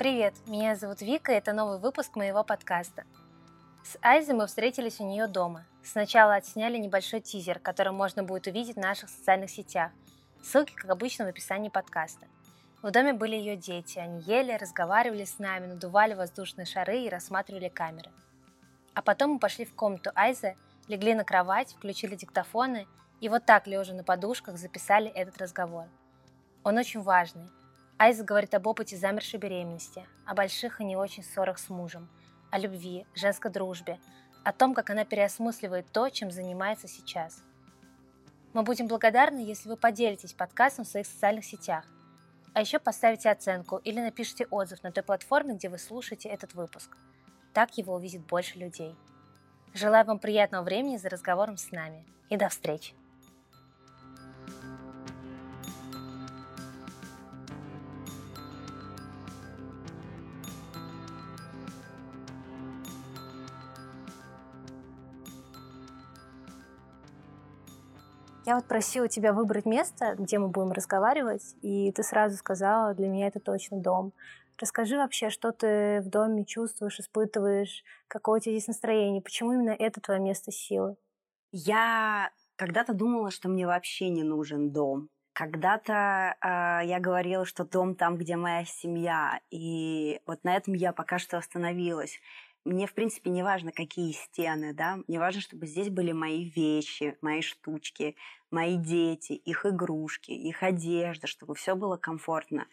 Привет, меня зовут Вика, и это новый выпуск моего подкаста. С Айзой мы встретились у нее дома. Сначала отсняли небольшой тизер, который можно будет увидеть в наших социальных сетях. Ссылки, как обычно, в описании подкаста. В доме были ее дети. Они ели, разговаривали с нами, надували воздушные шары и рассматривали камеры. А потом мы пошли в комнату Айзы, легли на кровать, включили диктофоны и вот так, лежа на подушках, записали этот разговор. Он очень важный. Айза говорит об опыте замершей беременности, о больших и не очень ссорах с мужем, о любви, женской дружбе, о том, как она переосмысливает то, чем занимается сейчас. Мы будем благодарны, если вы поделитесь подкастом в своих социальных сетях, а еще поставите оценку или напишите отзыв на той платформе, где вы слушаете этот выпуск. Так его увидит больше людей. Желаю вам приятного времени за разговором с нами. И до встречи! Я вот просила тебя выбрать место, где мы будем разговаривать, и ты сразу сказала, для меня это точно дом. Расскажи вообще, что ты в доме чувствуешь, испытываешь, какое у тебя здесь настроение, почему именно это твое место силы? Я когда-то думала, что мне вообще не нужен дом. Когда-то э, я говорила, что дом там, где моя семья. И вот на этом я пока что остановилась. Мне, в принципе, не важно, какие стены, да, мне важно, чтобы здесь были мои вещи, мои штучки, мои дети, их игрушки, их одежда, чтобы все было комфортно.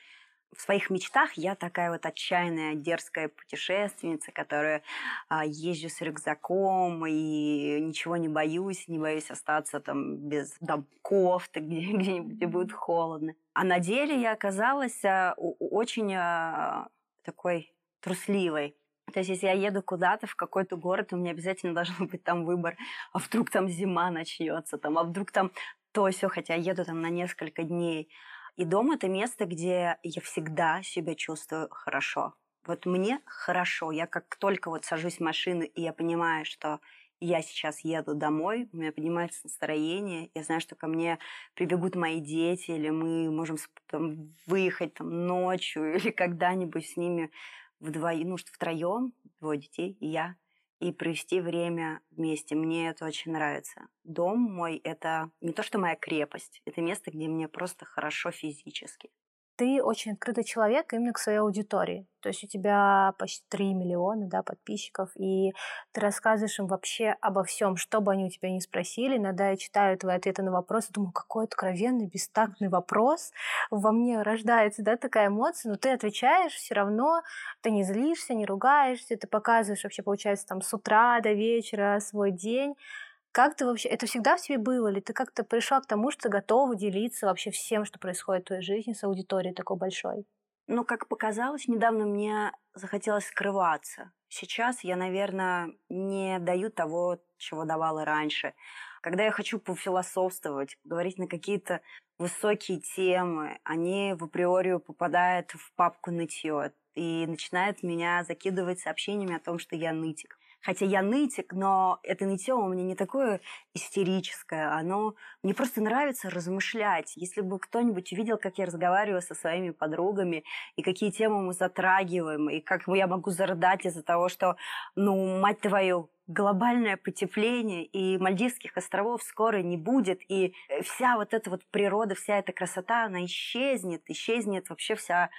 В своих мечтах я такая вот отчаянная, дерзкая путешественница, которая а, езжу с рюкзаком и ничего не боюсь, не боюсь остаться там без там, кофты, где, где-нибудь, где будет холодно. А на деле я оказалась а, очень а, такой трусливой. То есть, если я еду куда-то в какой-то город, у меня обязательно должен быть там выбор, а вдруг там зима начнется, там, а вдруг там то все, хотя я еду там на несколько дней. И дом это место, где я всегда себя чувствую хорошо. Вот мне хорошо. Я как только вот сажусь в машину, и я понимаю, что я сейчас еду домой, у меня поднимается настроение, я знаю, что ко мне прибегут мои дети, или мы можем там, выехать там, ночью, или когда-нибудь с ними вдвоем, ну, втроем, двое детей и я, и провести время вместе. Мне это очень нравится. Дом мой — это не то, что моя крепость, это место, где мне просто хорошо физически ты очень открытый человек именно к своей аудитории. То есть у тебя почти 3 миллиона да, подписчиков, и ты рассказываешь им вообще обо всем, что бы они у тебя не спросили. Иногда я читаю твои ответы на вопросы, думаю, какой откровенный, бестактный вопрос. Во мне рождается да, такая эмоция, но ты отвечаешь все равно, ты не злишься, не ругаешься, ты показываешь вообще, получается, там с утра до вечера свой день. Как ты вообще, это всегда в тебе было, или ты как-то пришла к тому, что готова делиться вообще всем, что происходит в твоей жизни с аудиторией такой большой? Ну, как показалось, недавно мне захотелось скрываться. Сейчас я, наверное, не даю того, чего давала раньше. Когда я хочу пофилософствовать, говорить на какие-то высокие темы, они в априори попадают в папку нытье и начинают меня закидывать сообщениями о том, что я нытик. Хотя я нытик, но это нытье у меня не такое истерическое. Оно мне просто нравится размышлять. Если бы кто-нибудь увидел, как я разговариваю со своими подругами, и какие темы мы затрагиваем, и как я могу зарыдать из-за того, что, ну, мать твою, глобальное потепление, и Мальдивских островов скоро не будет, и вся вот эта вот природа, вся эта красота, она исчезнет, исчезнет вообще вся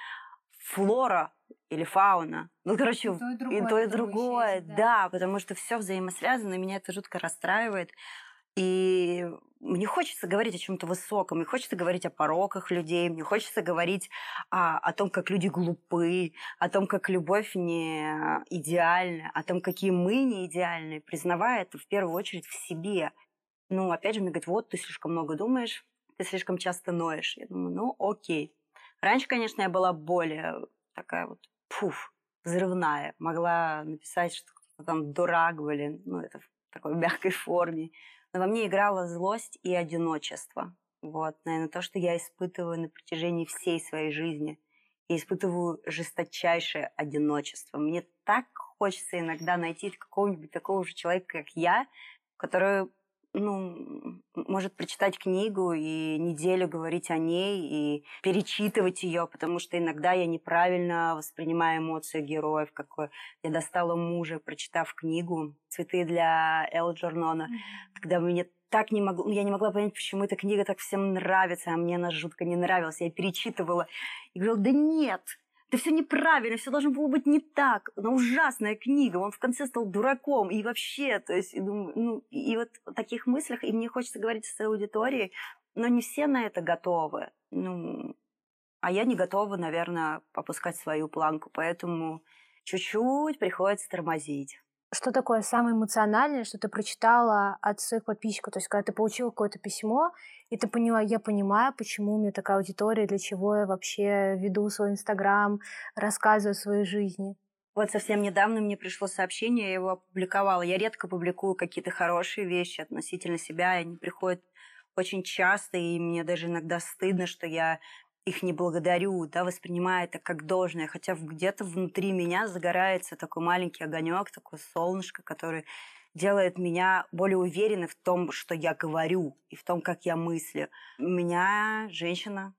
флора или фауна. Ну, короче, и то и другое, и то, и другое да. да, потому что все взаимосвязано, меня это жутко расстраивает. И мне хочется говорить о чем-то высоком, мне хочется говорить о пороках людей, мне хочется говорить о, о том, как люди глупы, о том, как любовь не идеальна, о том, какие мы не идеальны, признавая это в первую очередь в себе. Ну, опять же, мне говорят, вот, ты слишком много думаешь, ты слишком часто ноешь. Я думаю, ну, окей. Раньше, конечно, я была более такая вот, пуф, взрывная. Могла написать, что кто-то там дурак, блин, ну, это в такой мягкой форме. Но во мне играла злость и одиночество. Вот, наверное, то, что я испытываю на протяжении всей своей жизни. И испытываю жесточайшее одиночество. Мне так хочется иногда найти какого-нибудь такого же человека, как я, который ну, может прочитать книгу и неделю говорить о ней и перечитывать ее, потому что иногда я неправильно воспринимаю эмоции героев, какой я достала мужа, прочитав книгу «Цветы для Эл Джорнона», mm-hmm. когда мне так не могла, я не могла понять, почему эта книга так всем нравится, а мне она жутко не нравилась. Я перечитывала и говорила, да нет, это все неправильно, все должно было быть не так. Она ужасная книга, он в конце стал дураком. И вообще, то есть, и, думаю, ну, и вот в таких мыслях, и мне хочется говорить с аудиторией, но не все на это готовы. Ну, а я не готова, наверное, попускать свою планку, поэтому чуть-чуть приходится тормозить. Что такое самое эмоциональное, что ты прочитала от своих подписчиков? То есть, когда ты получила какое-то письмо, и ты поняла, я понимаю, почему у меня такая аудитория, для чего я вообще веду свой Инстаграм, рассказываю о своей жизни. Вот совсем недавно мне пришло сообщение, я его опубликовала. Я редко публикую какие-то хорошие вещи относительно себя, они приходят очень часто, и мне даже иногда стыдно, что я их не благодарю, да, воспринимаю это как должное, хотя где-то внутри меня загорается такой маленький огонек, такое солнышко, который делает меня более уверенной в том, что я говорю и в том, как я мыслю. Меня женщина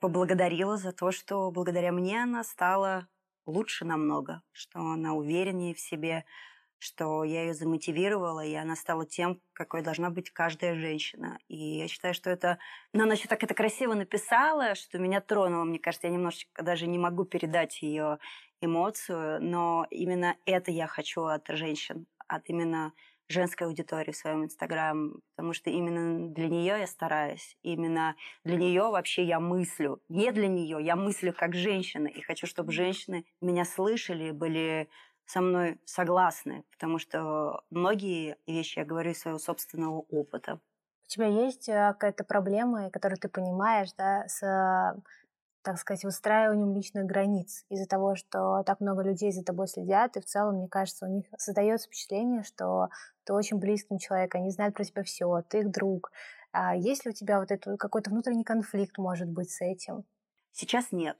поблагодарила за то, что благодаря мне она стала лучше намного, что она увереннее в себе, что я ее замотивировала, и она стала тем, какой должна быть каждая женщина. И я считаю, что это... Но она еще так это красиво написала, что меня тронуло. Мне кажется, я немножечко даже не могу передать ее эмоцию, но именно это я хочу от женщин, от именно женской аудитории в своем инстаграм, потому что именно для нее я стараюсь, именно для нее вообще я мыслю, не для нее, я мыслю как женщина, и хочу, чтобы женщины меня слышали, были со мной согласны, потому что многие вещи я говорю из своего собственного опыта. У тебя есть э, какая-то проблема, которую ты понимаешь, да, с, так сказать, выстраиванием личных границ из-за того, что так много людей за тобой следят, и в целом, мне кажется, у них создается впечатление, что ты очень близким человек, они знают про тебя все, ты их друг. А есть ли у тебя вот этот какой-то внутренний конфликт, может быть, с этим? Сейчас нет.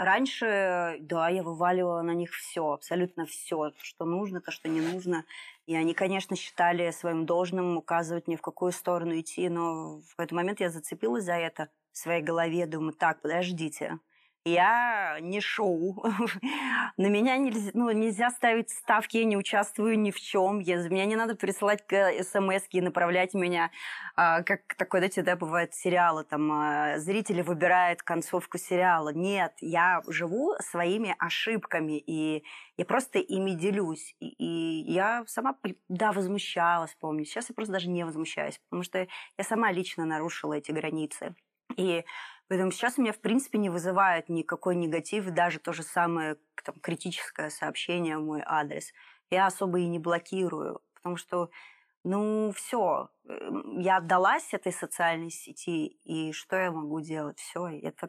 Раньше, да, я вываливала на них все, абсолютно все, что нужно, то, что не нужно. И они, конечно, считали своим должным указывать мне, в какую сторону идти, но в какой-то момент я зацепилась за это в своей голове, думаю, так, подождите, я не шоу. На меня нельзя, ну, нельзя ставить ставки, я не участвую ни в чем. Я, меня не надо присылать смс и направлять меня, а, как такое, знаете, да, бывает сериалы, там, а, зрители выбирают концовку сериала. Нет, я живу своими ошибками, и я просто ими делюсь. И, и я сама, да, возмущалась, помню. Сейчас я просто даже не возмущаюсь, потому что я сама лично нарушила эти границы. И Поэтому сейчас у меня, в принципе, не вызывает никакой негатив, даже то же самое там, критическое сообщение в мой адрес. Я особо и не блокирую, потому что, ну, все, я отдалась этой социальной сети, и что я могу делать? Все, это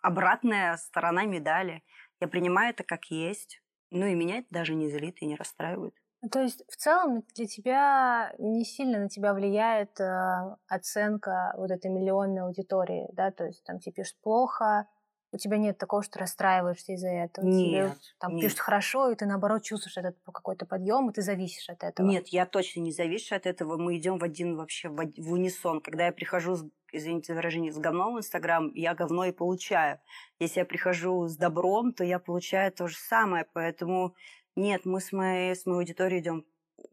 обратная сторона медали. Я принимаю это как есть, ну и меня это даже не злит и не расстраивает. Ну, то есть в целом для тебя не сильно на тебя влияет э, оценка вот этой миллионной аудитории, да, то есть там тебе пишут плохо, у тебя нет такого, что расстраиваешься из-за этого. Нет. Тебе, там нет. пишут хорошо, и ты наоборот чувствуешь этот какой-то подъем, и ты зависишь от этого. Нет, я точно не завишу от этого. Мы идем в один вообще в, в унисон. Когда я прихожу, с, извините за выражение, с говном в Инстаграм, я говно и получаю. Если я прихожу с добром, то я получаю то же самое. Поэтому нет, мы с моей, с моей аудиторией идем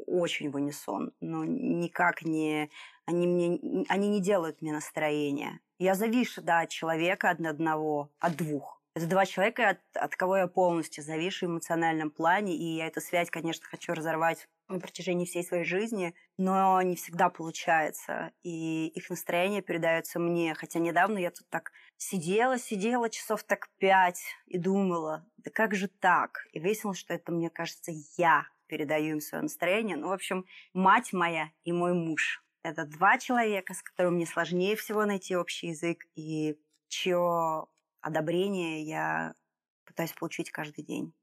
очень в унисон, но никак не... Они, мне, они не делают мне настроение. Я завишу, да, от человека, от одного, от двух. Это два человека, от, от кого я полностью завишу в эмоциональном плане, и я эту связь, конечно, хочу разорвать на протяжении всей своей жизни, но не всегда получается, и их настроение передается мне. Хотя недавно я тут так сидела, сидела часов так пять и думала, да как же так? И выяснилось, что это, мне кажется, я передаю им свое настроение. Ну, в общем, мать моя и мой муж. Это два человека, с которыми мне сложнее всего найти общий язык, и чье одобрение я пытаюсь получить каждый день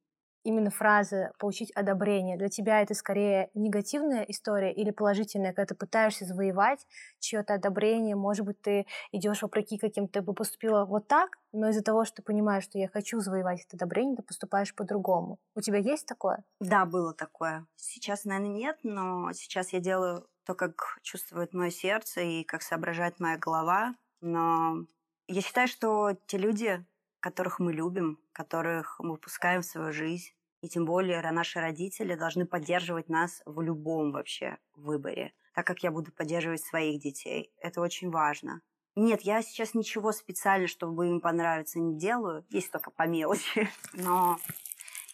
именно фразы «получить одобрение» для тебя это скорее негативная история или положительная, когда ты пытаешься завоевать чье-то одобрение, может быть, ты идешь вопреки каким-то, бы поступила вот так, но из-за того, что ты понимаешь, что я хочу завоевать это одобрение, ты поступаешь по-другому. У тебя есть такое? Да, было такое. Сейчас, наверное, нет, но сейчас я делаю то, как чувствует мое сердце и как соображает моя голова. Но я считаю, что те люди, которых мы любим, которых мы выпускаем в свою жизнь, и тем более наши родители должны поддерживать нас в любом вообще выборе, так как я буду поддерживать своих детей. Это очень важно. Нет, я сейчас ничего специально, чтобы им понравиться, не делаю. Есть только по мелочи. Но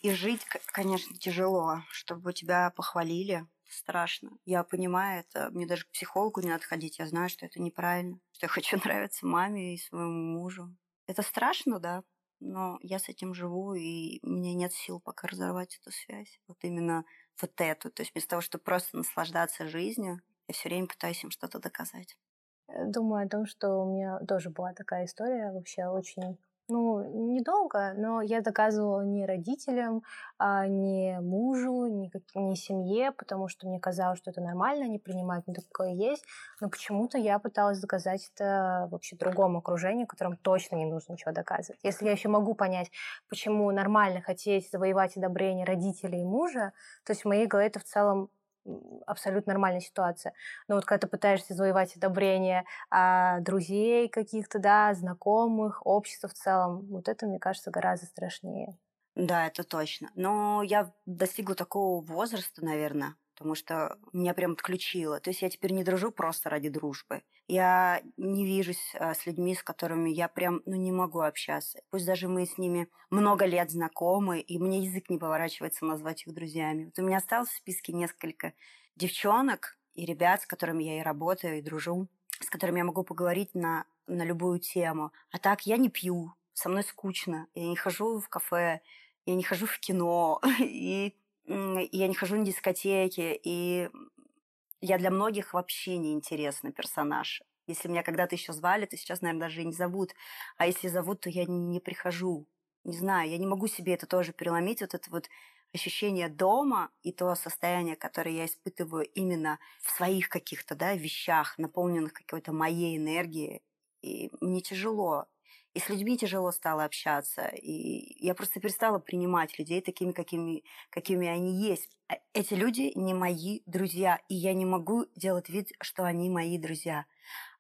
и жить, конечно, тяжело, чтобы тебя похвалили. Страшно. Я понимаю это. Мне даже к психологу не надо ходить. Я знаю, что это неправильно. Что я хочу нравиться маме и своему мужу. Это страшно, да, но я с этим живу, и у меня нет сил пока разорвать эту связь. Вот именно вот эту. То есть вместо того, чтобы просто наслаждаться жизнью, я все время пытаюсь им что-то доказать. Думаю о том, что у меня тоже была такая история, вообще очень ну, недолго, но я доказывала не родителям, а не мужу, как, ни семье, потому что мне казалось, что это нормально, они принимают меня такое есть. Но почему-то я пыталась доказать это вообще другому окружению, которым точно не нужно ничего доказывать. Если я еще могу понять, почему нормально хотеть завоевать одобрение родителей и мужа, то есть в моей голове это в целом абсолютно нормальная ситуация. Но вот когда ты пытаешься завоевать одобрение а, друзей каких-то, да, знакомых, общества в целом, вот это, мне кажется, гораздо страшнее. Да, это точно. Но я достигла такого возраста, наверное, потому что меня прям отключило. То есть я теперь не дружу просто ради дружбы. Я не вижусь а, с людьми, с которыми я прям ну, не могу общаться. Пусть даже мы с ними много лет знакомы, и мне язык не поворачивается назвать их друзьями. Вот у меня осталось в списке несколько девчонок и ребят, с которыми я и работаю, и дружу, с которыми я могу поговорить на, на любую тему. А так я не пью, со мной скучно, я не хожу в кафе, я не хожу в кино, и я не хожу на дискотеки, и я для многих вообще не интересный персонаж. Если меня когда-то еще звали, то сейчас, наверное, даже и не зовут. А если зовут, то я не прихожу. Не знаю, я не могу себе это тоже переломить, вот это вот ощущение дома и то состояние, которое я испытываю именно в своих каких-то да, вещах, наполненных какой-то моей энергией. И мне тяжело и с людьми тяжело стало общаться. И я просто перестала принимать людей такими, какими, какими они есть. А эти люди не мои друзья, и я не могу делать вид, что они мои друзья.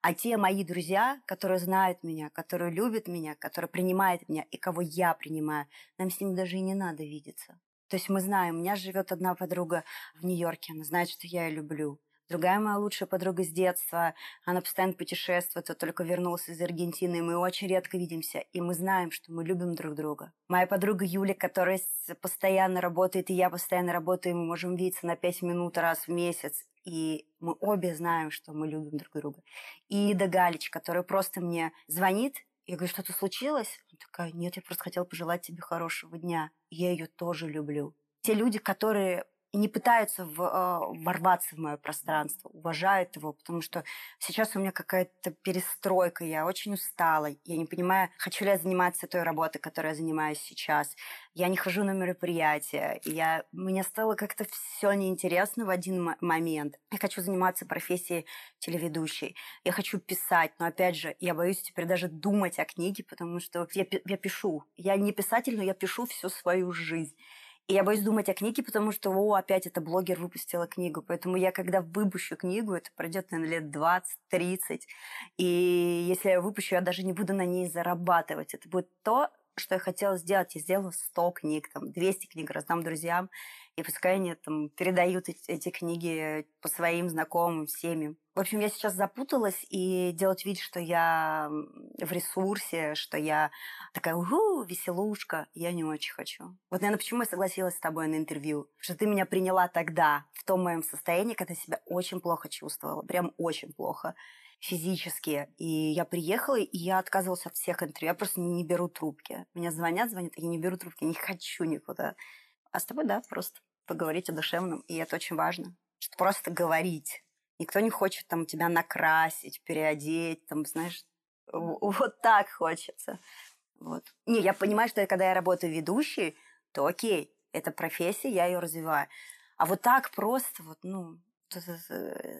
А те мои друзья, которые знают меня, которые любят меня, которые принимают меня и кого я принимаю, нам с ними даже и не надо видеться. То есть мы знаем, у меня живет одна подруга в Нью-Йорке, она знает, что я ее люблю. Другая моя лучшая подруга с детства, она постоянно путешествует, вот только вернулась из Аргентины, и мы очень редко видимся, и мы знаем, что мы любим друг друга. Моя подруга Юля, которая постоянно работает, и я постоянно работаю, мы можем видеться на пять минут раз в месяц, и мы обе знаем, что мы любим друг друга. И Ида Галич, которая просто мне звонит, я говорю, что-то случилось? Она такая, нет, я просто хотела пожелать тебе хорошего дня. Я ее тоже люблю. Те люди, которые не пытаются в, э, ворваться в мое пространство, уважают его, потому что сейчас у меня какая-то перестройка, я очень устала, я не понимаю, хочу ли я заниматься той работой, которой я занимаюсь сейчас. Я не хожу на мероприятия, я, мне стало как-то все неинтересно в один момент. Я хочу заниматься профессией телеведущей, я хочу писать, но опять же, я боюсь теперь даже думать о книге, потому что я, я пишу. Я не писатель, но я пишу всю свою жизнь. И я боюсь думать о книге, потому что, о, опять эта блогер выпустила книгу. Поэтому я, когда выпущу книгу, это пройдет, наверное, лет 20-30. И если я выпущу, я даже не буду на ней зарабатывать. Это будет то, что я хотела сделать. Я сделала 100 книг, там, 200 книг раздам друзьям и пускай они там передают эти, книги по своим знакомым, семьям. В общем, я сейчас запуталась, и делать вид, что я в ресурсе, что я такая угу, веселушка, я не очень хочу. Вот, наверное, почему я согласилась с тобой на интервью. Что ты меня приняла тогда, в том моем состоянии, когда себя очень плохо чувствовала, прям очень плохо физически. И я приехала, и я отказывалась от всех интервью. Я просто не беру трубки. Меня звонят, звонят, я не беру трубки, не хочу никуда. А с тобой, да, просто поговорить о душевном, и это очень важно. Просто говорить. Никто не хочет там тебя накрасить, переодеть, там, знаешь, вот так хочется. Вот. Не, я понимаю, что когда я работаю ведущей, то окей, это профессия, я ее развиваю. А вот так просто, вот, ну,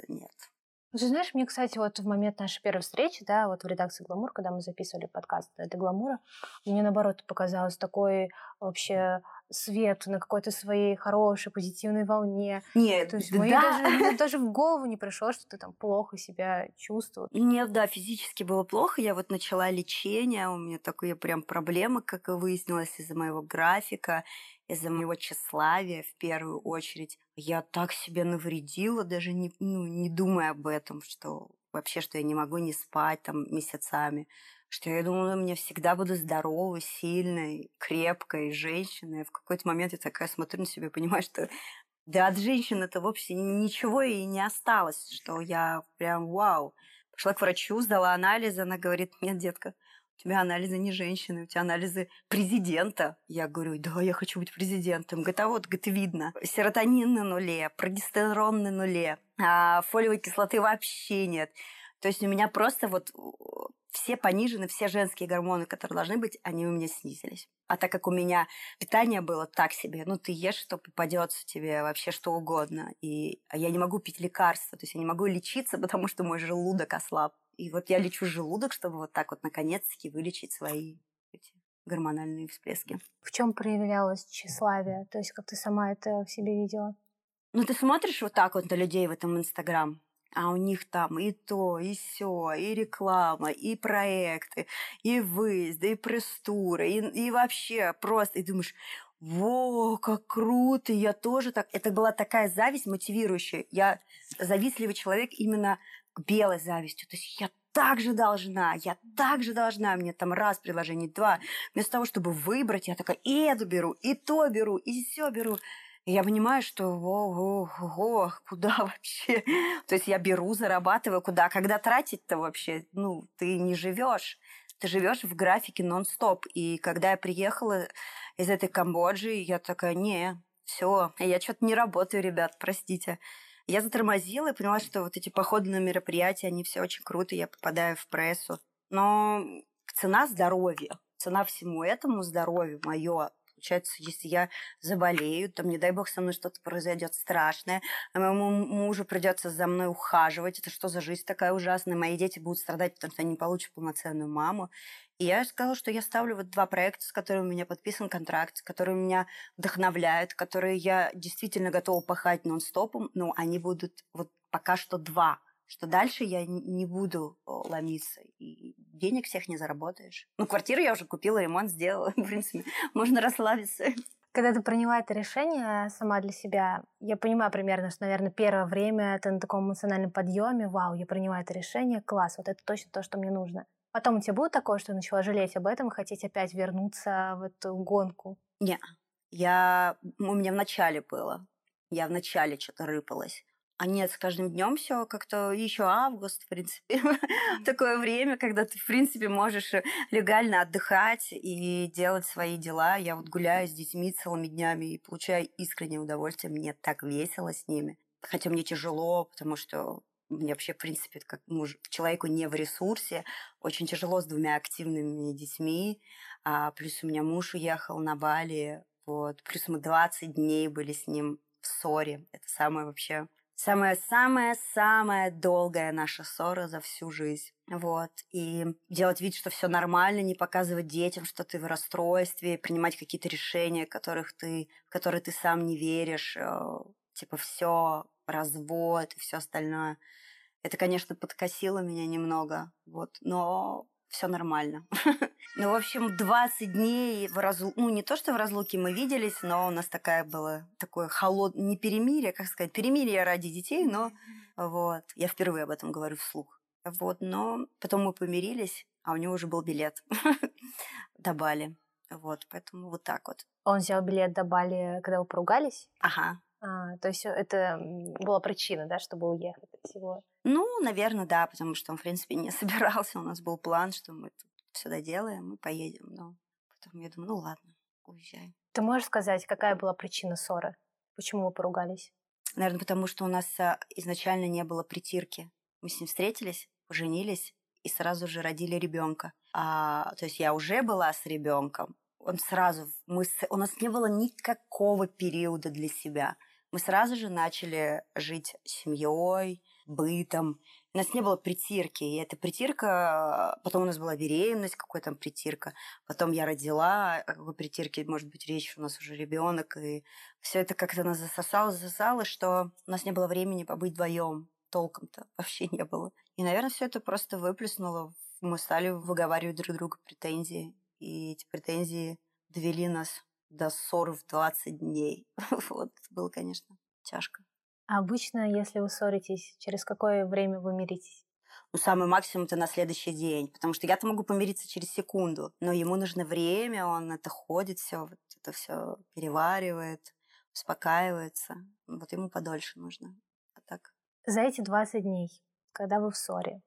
нет. Ну, ты знаешь, мне, кстати, вот в момент нашей первой встречи, да, вот в редакции «Гламур», когда мы записывали подкаст «Это Гламура», мне, наоборот, показалось такой вообще свет на какой-то своей хорошей, позитивной волне. Нет, То есть да. даже, мне даже в голову не пришло, что ты там плохо себя чувствуешь. Нет, да, физически было плохо. Я вот начала лечение, у меня такие прям проблемы, как выяснилось, из-за моего графика, из-за моего тщеславия в первую очередь. Я так себе навредила, даже не, ну, не думая об этом, что вообще, что я не могу не спать там месяцами, что я думала, я всегда буду здоровой, сильной, крепкой женщиной. В какой-то момент я такая смотрю на себя и понимаю, что да от женщины это вовсе ничего и не осталось, что я прям вау. Пошла к врачу, сдала анализы, она говорит, нет, детка, у тебя анализы не женщины, у тебя анализы президента. Я говорю, да, я хочу быть президентом. Говорит, а вот, говорит, видно. Серотонин на нуле, прогестерон на нуле, а фолиевой кислоты вообще нет. То есть у меня просто вот все понижены, все женские гормоны, которые должны быть, они у меня снизились. А так как у меня питание было так себе, ну ты ешь, что попадется тебе вообще что угодно. И а я не могу пить лекарства, то есть я не могу лечиться, потому что мой желудок ослаб. И вот я лечу желудок, чтобы вот так вот наконец-таки вылечить свои эти гормональные всплески. В чем проявлялось тщеславие? То есть как ты сама это в себе видела? Ну, ты смотришь вот так вот на людей в этом Инстаграм, а у них там и то, и все, и реклама, и проекты, и выезды, и пресс-туры, и, и вообще просто, и думаешь, во, как круто, я тоже так. Это была такая зависть мотивирующая. Я завистливый человек именно белой завистью. То есть я так же должна, я так же должна, мне там раз предложение, два. Вместо того, чтобы выбрать, я такая, и это беру, и то беру, и все беру. Я понимаю, что ого, куда вообще? То есть я беру, зарабатываю, куда? Когда тратить-то вообще? Ну, ты не живешь. Ты живешь в графике нон-стоп. И когда я приехала из этой Камбоджи, я такая, не, все, я что-то не работаю, ребят, простите. Я затормозила и поняла, что вот эти походы на мероприятия, они все очень круто, я попадаю в прессу. Но цена здоровья, цена всему этому здоровью мое Получается, если я заболею, то, не дай бог, со мной что-то произойдет страшное, а моему мужу придется за мной ухаживать. Это что за жизнь такая ужасная? Мои дети будут страдать, потому что они не получат полноценную маму. И я сказала, что я ставлю вот два проекта, с которыми у меня подписан контракт, которые меня вдохновляют, которые я действительно готова пахать нон-стопом, но они будут вот пока что два что дальше я не буду ломиться, и денег всех не заработаешь. Ну, квартиру я уже купила, ремонт сделала, в принципе, можно расслабиться. Когда ты приняла это решение сама для себя, я понимаю примерно, что, наверное, первое время ты на таком эмоциональном подъеме, вау, я приняла это решение, класс, вот это точно то, что мне нужно. Потом у тебя было такое, что начала жалеть об этом и хотеть опять вернуться в эту гонку? Не, я... у меня в начале было. Я в начале что-то рыпалась. А нет, с каждым днем все как-то еще август, в принципе, такое время, когда ты, в принципе, можешь э, легально отдыхать и делать свои дела. Я вот гуляю с детьми целыми днями и получаю искреннее удовольствие. Мне так весело с ними. Хотя мне тяжело, потому что мне вообще, в принципе, как муж, человеку не в ресурсе, очень тяжело с двумя активными детьми. А, плюс у меня муж уехал на Бали, вот. Плюс мы 20 дней были с ним в ссоре. Это самое вообще самая-самая-самая долгая наша ссора за всю жизнь. Вот. И делать вид, что все нормально, не показывать детям, что ты в расстройстве, принимать какие-то решения, которых ты, в которые ты сам не веришь. Э, типа все, развод и все остальное. Это, конечно, подкосило меня немного. Вот. Но все нормально. ну, в общем, 20 дней в разлуке, ну, не то, что в разлуке мы виделись, но у нас такая была, такое холодное, не перемирие, как сказать, перемирие ради детей, но вот, я впервые об этом говорю вслух. Вот, но потом мы помирились, а у него уже был билет до Бали. Вот, поэтому вот так вот. Он взял билет до Бали, когда вы поругались? Ага. А, то есть это была причина, да, чтобы уехать от всего? Ну, наверное, да, потому что он, в принципе, не собирался. У нас был план, что мы тут все доделаем, мы поедем. Но потом я думаю, ну ладно, уезжай. Ты можешь сказать, какая была причина ссоры? Почему вы поругались? Наверное, потому что у нас а, изначально не было притирки. Мы с ним встретились, поженились и сразу же родили ребенка. А, то есть я уже была с ребенком. Он сразу, мы, у нас не было никакого периода для себя мы сразу же начали жить семьей, бытом. У нас не было притирки. И эта притирка... Потом у нас была беременность, какой там притирка. Потом я родила. О какой притирке может быть речь? У нас уже ребенок. И все это как-то нас засосало, засосало, что у нас не было времени побыть вдвоем. Толком-то вообще не было. И, наверное, все это просто выплеснуло. Мы стали выговаривать друг другу претензии. И эти претензии довели нас до ссоры в 20 дней. вот, было, конечно, тяжко. А обычно, если вы ссоритесь, через какое время вы миритесь? Ну, самый максимум это на следующий день, потому что я-то могу помириться через секунду, но ему нужно время, он это ходит, все, вот это все переваривает, успокаивается. Вот ему подольше нужно. А так. За эти 20 дней, когда вы в ссоре,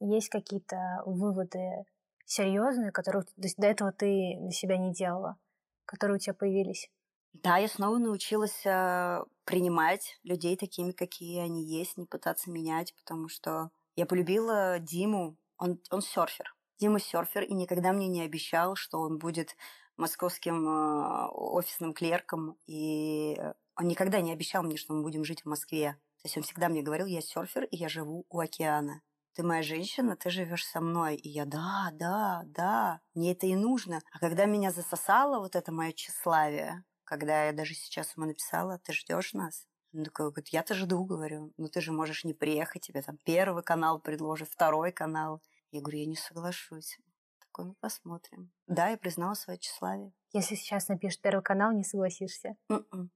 есть какие-то выводы серьезные, которые до этого ты для себя не делала, которые у тебя появились? Да, я снова научилась э, принимать людей такими, какие они есть, не пытаться менять, потому что я полюбила Диму. Он, он серфер. Дима серфер, и никогда мне не обещал, что он будет московским э, офисным клерком. И он никогда не обещал мне, что мы будем жить в Москве. То есть он всегда мне говорил, я серфер, и я живу у океана. Ты моя женщина, ты живешь со мной. И я, да, да, да, мне это и нужно. А когда меня засосало вот это мое тщеславие, когда я даже сейчас ему написала, ты ждешь нас? Он такой, говорит, я-то жду, говорю, ну ты же можешь не приехать, тебе там первый канал предложит, второй канал. Я говорю, я не соглашусь. Такой, ну посмотрим. Да, я признала свое тщеславие. Если сейчас напишешь первый канал, не согласишься? Mm-mm. М-м.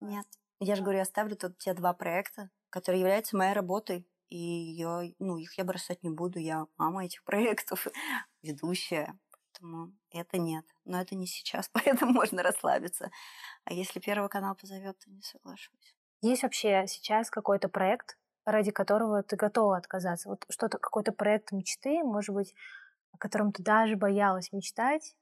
Нет. Я же говорю, я ставлю тут те два проекта, которые являются моей работой. И я, ну, их я бросать не буду. Я мама этих проектов, ведущая. Поэтому это нет. Но это не сейчас, поэтому можно расслабиться. А если Первый канал позовет, то не соглашусь. Есть вообще сейчас какой-то проект, ради которого ты готова отказаться? Вот что-то, какой-то проект мечты, может быть, о котором ты даже боялась мечтать,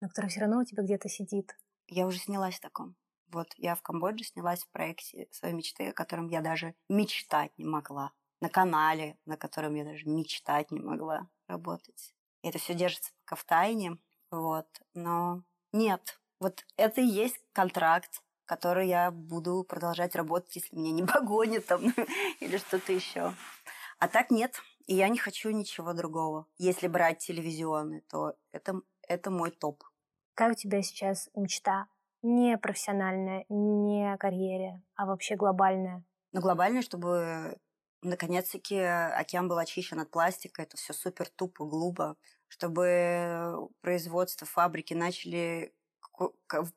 но который все равно у тебя где-то сидит? Я уже снялась в таком. Вот я в Камбодже снялась в проекте своей мечты, о котором я даже мечтать не могла. На канале, на котором я даже мечтать не могла работать. Это все держится пока в тайне. Вот. Но нет, вот это и есть контракт, который я буду продолжать работать, если меня не погонят там или что-то еще. А так нет, и я не хочу ничего другого. Если брать телевизионный, то это, это мой топ. Какая у тебя сейчас мечта? Не профессиональная, не о карьере, а вообще глобальная? Ну, глобальная, чтобы наконец-таки океан был очищен от пластика. Это все супер тупо, глупо чтобы производство, фабрики начали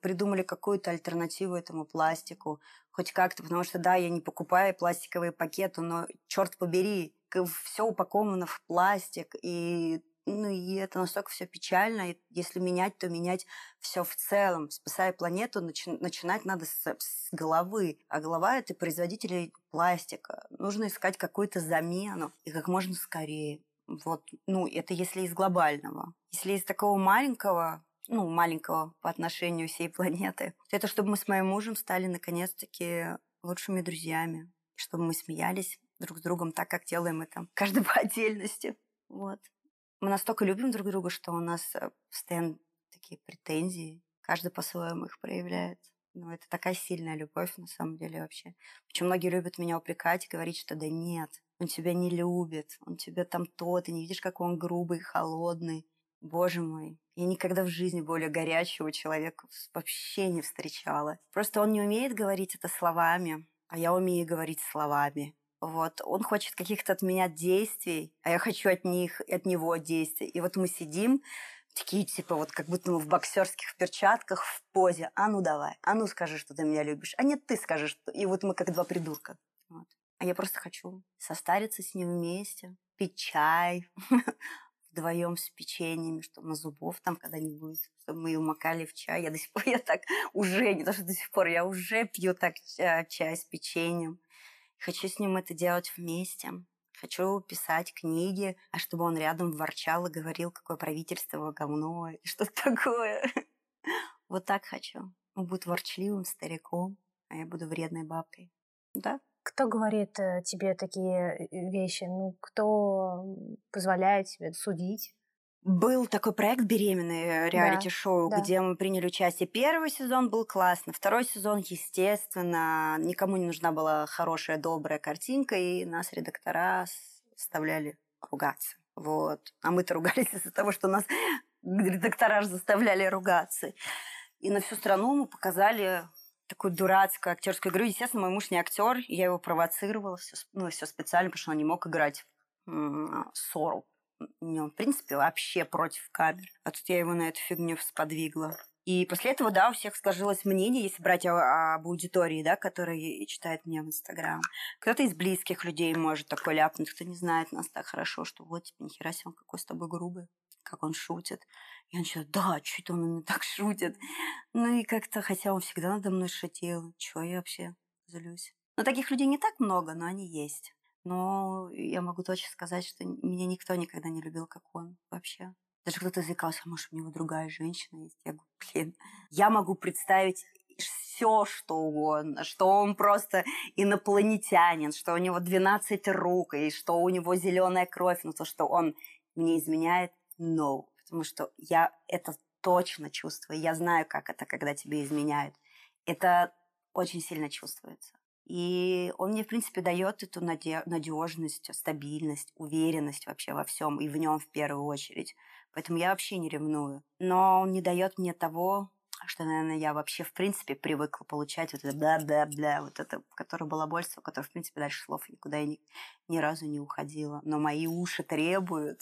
придумали какую-то альтернативу этому пластику, хоть как-то, потому что да, я не покупаю пластиковые пакеты, но черт побери, все упаковано в пластик, и ну, и это настолько все печально. И если менять, то менять все в целом. Спасая планету, начи- начинать надо с, с головы. А голова это производители пластика. Нужно искать какую-то замену и как можно скорее. Вот, ну, это если из глобального. Если из такого маленького, ну, маленького по отношению всей планеты, то это чтобы мы с моим мужем стали наконец-таки лучшими друзьями, чтобы мы смеялись друг с другом так, как делаем это каждый по отдельности. Вот. Мы настолько любим друг друга, что у нас э, постоянно такие претензии. Каждый по-своему их проявляет. Ну, это такая сильная любовь, на самом деле, вообще. Почему многие любят меня упрекать и говорить, что да нет, он тебя не любит, он тебя там то, ты не видишь, какой он грубый, холодный. Боже мой, я никогда в жизни более горячего человека вообще не встречала. Просто он не умеет говорить это словами, а я умею говорить словами. Вот, он хочет каких-то от меня действий, а я хочу от них, от него действий. И вот мы сидим, такие, типа, вот как будто мы в боксерских перчатках в позе. А ну давай, а ну скажи, что ты меня любишь. А нет, ты скажешь. И вот мы как два придурка. Вот. А я просто хочу состариться с ним вместе, пить чай вдвоем с печеньями, чтобы на зубов там когда-нибудь, чтобы мы ее макали в чай. Я до сих пор, я так уже, не то что до сих пор, я уже пью так чай с печеньем. Хочу с ним это делать вместе. Хочу писать книги, а чтобы он рядом ворчал и говорил, какое правительство говно и что-то такое. Вот так хочу. Он будет ворчливым стариком, а я буду вредной бабкой. Да? Кто говорит э, тебе такие э, вещи? Ну, кто позволяет тебе судить? Был такой проект «Беременные» реалити-шоу, да. где мы приняли участие. Первый сезон был классно, второй сезон, естественно, никому не нужна была хорошая, добрая картинка, и нас редактора заставляли ругаться. Вот. А мы-то ругались из-за того, что нас редактора заставляли ругаться. И на всю страну мы показали такую дурацкую актерскую игру. Естественно, мой муж не актер, я его провоцировала, все, ну, все специально, потому что он не мог играть ссору. Он, в принципе, вообще против камер. А тут я его на эту фигню сподвигла. И после этого, да, у всех сложилось мнение, если брать о, об аудитории, да, которая читает меня в Инстаграм. Кто-то из близких людей может такой ляпнуть, кто не знает нас так хорошо, что вот, типа, нихера себе, он какой с тобой грубый, как он шутит. И он да, что-то он меня так шутит. Ну и как-то, хотя он всегда надо мной шутил, чего я вообще злюсь. Но таких людей не так много, но они есть. Но я могу точно сказать, что меня никто никогда не любил, как он вообще. Даже кто-то заикался, «А может, у него другая женщина есть. Я говорю, блин, я могу представить все, что угодно, что он просто инопланетянин, что у него 12 рук, и что у него зеленая кровь, но то, что он мне изменяет, no. Потому что я это точно чувствую. Я знаю, как это, когда тебе изменяют. Это очень сильно чувствуется. И он мне, в принципе, дает эту надежность, стабильность, уверенность вообще во всем, и в нем в первую очередь. Поэтому я вообще не ревную. Но он не дает мне того, что, наверное, я вообще, в принципе, привыкла получать вот это бла-бла-бла, вот это, которое балабольство, которое, в принципе, дальше слов никуда и ни, ни разу не уходило. Но мои уши требуют.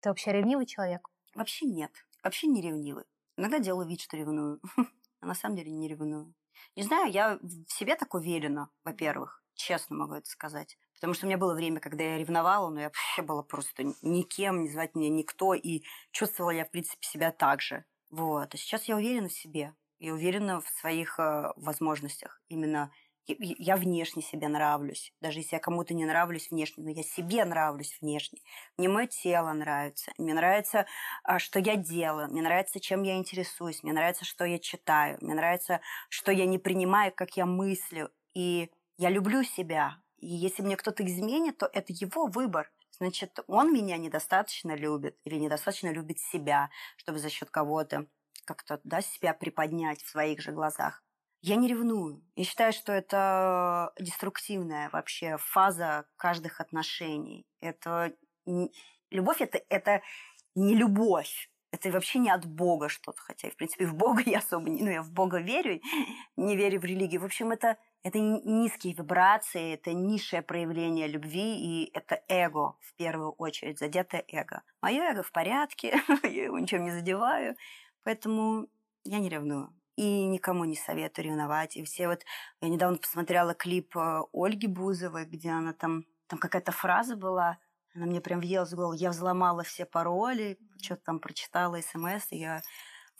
Ты вообще ревнивый человек? Вообще нет. Вообще не ревнивый. Иногда делаю вид, что ревную. А на самом деле не ревную. Не знаю, я в себе так уверена, во-первых, честно могу это сказать. Потому что у меня было время, когда я ревновала, но я вообще была просто никем, не звать меня никто, и чувствовала я, в принципе, себя так же. Вот. А сейчас я уверена в себе, и уверена в своих э, возможностях. Именно я внешне себе нравлюсь. Даже если я кому-то не нравлюсь внешне, но я себе нравлюсь внешне. Мне мое тело нравится. Мне нравится, а, что я делаю. Мне нравится, чем я интересуюсь. Мне нравится, что я читаю. Мне нравится, что я не принимаю, как я мыслю. И я люблю себя. И если мне кто-то изменит, то это его выбор. Значит, он меня недостаточно любит или недостаточно любит себя, чтобы за счет кого-то как-то да, себя приподнять в своих же глазах. Я не ревную. Я считаю, что это деструктивная вообще фаза каждых отношений. Это любовь это, это не любовь. Это вообще не от Бога что-то. Хотя, в принципе, в Бога я особо не... Ну, я в Бога верю, не верю в религию. В общем, это, это низкие вибрации, это низшее проявление любви, и это эго, в первую очередь, задетое эго. Мое эго в порядке, я его ничем не задеваю, поэтому я не ревную и никому не советую ревновать. И все вот... Я недавно посмотрела клип э, Ольги Бузовой, где она там... Там какая-то фраза была, она мне прям въелась в голову. Я взломала все пароли, что-то там прочитала смс, и я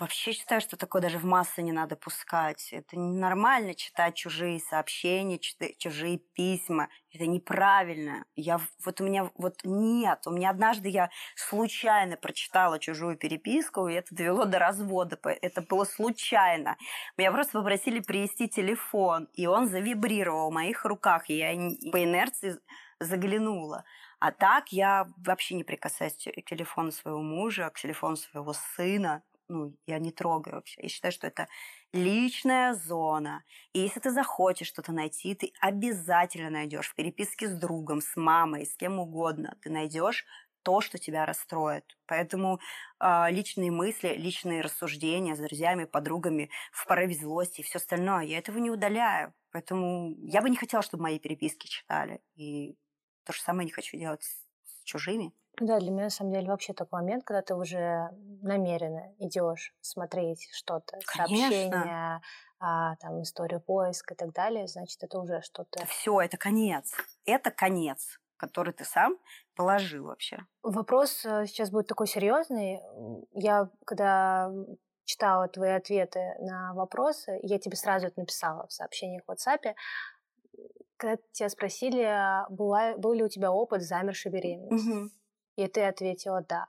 Вообще считаю, что такое даже в массы не надо пускать. Это ненормально читать чужие сообщения, чужие письма. Это неправильно. Я, вот у меня вот нет. У меня однажды я случайно прочитала чужую переписку, и это довело до развода. Это было случайно. Меня просто попросили привести телефон, и он завибрировал в моих руках. И я по инерции заглянула. А так я вообще не прикасаюсь к телефону своего мужа, к телефону своего сына ну, я не трогаю вообще. Я считаю, что это личная зона. И если ты захочешь что-то найти, ты обязательно найдешь в переписке с другом, с мамой, с кем угодно. Ты найдешь то, что тебя расстроит. Поэтому э, личные мысли, личные рассуждения с друзьями, подругами в порыве злости и все остальное, я этого не удаляю. Поэтому я бы не хотела, чтобы мои переписки читали. И то же самое не хочу делать с чужими. Да, для меня на самом деле вообще такой момент, когда ты уже намеренно идешь смотреть что-то, сообщения, а, там историю поиска и так далее, значит, это уже что-то. Все, это конец. Это конец, который ты сам положил вообще. Вопрос э, сейчас будет такой серьезный. Я когда читала твои ответы на вопросы, я тебе сразу это написала в сообщениях в WhatsApp, когда тебя спросили, а, была, был ли у тебя опыт замершей беременности. Угу. И ты ответила «да».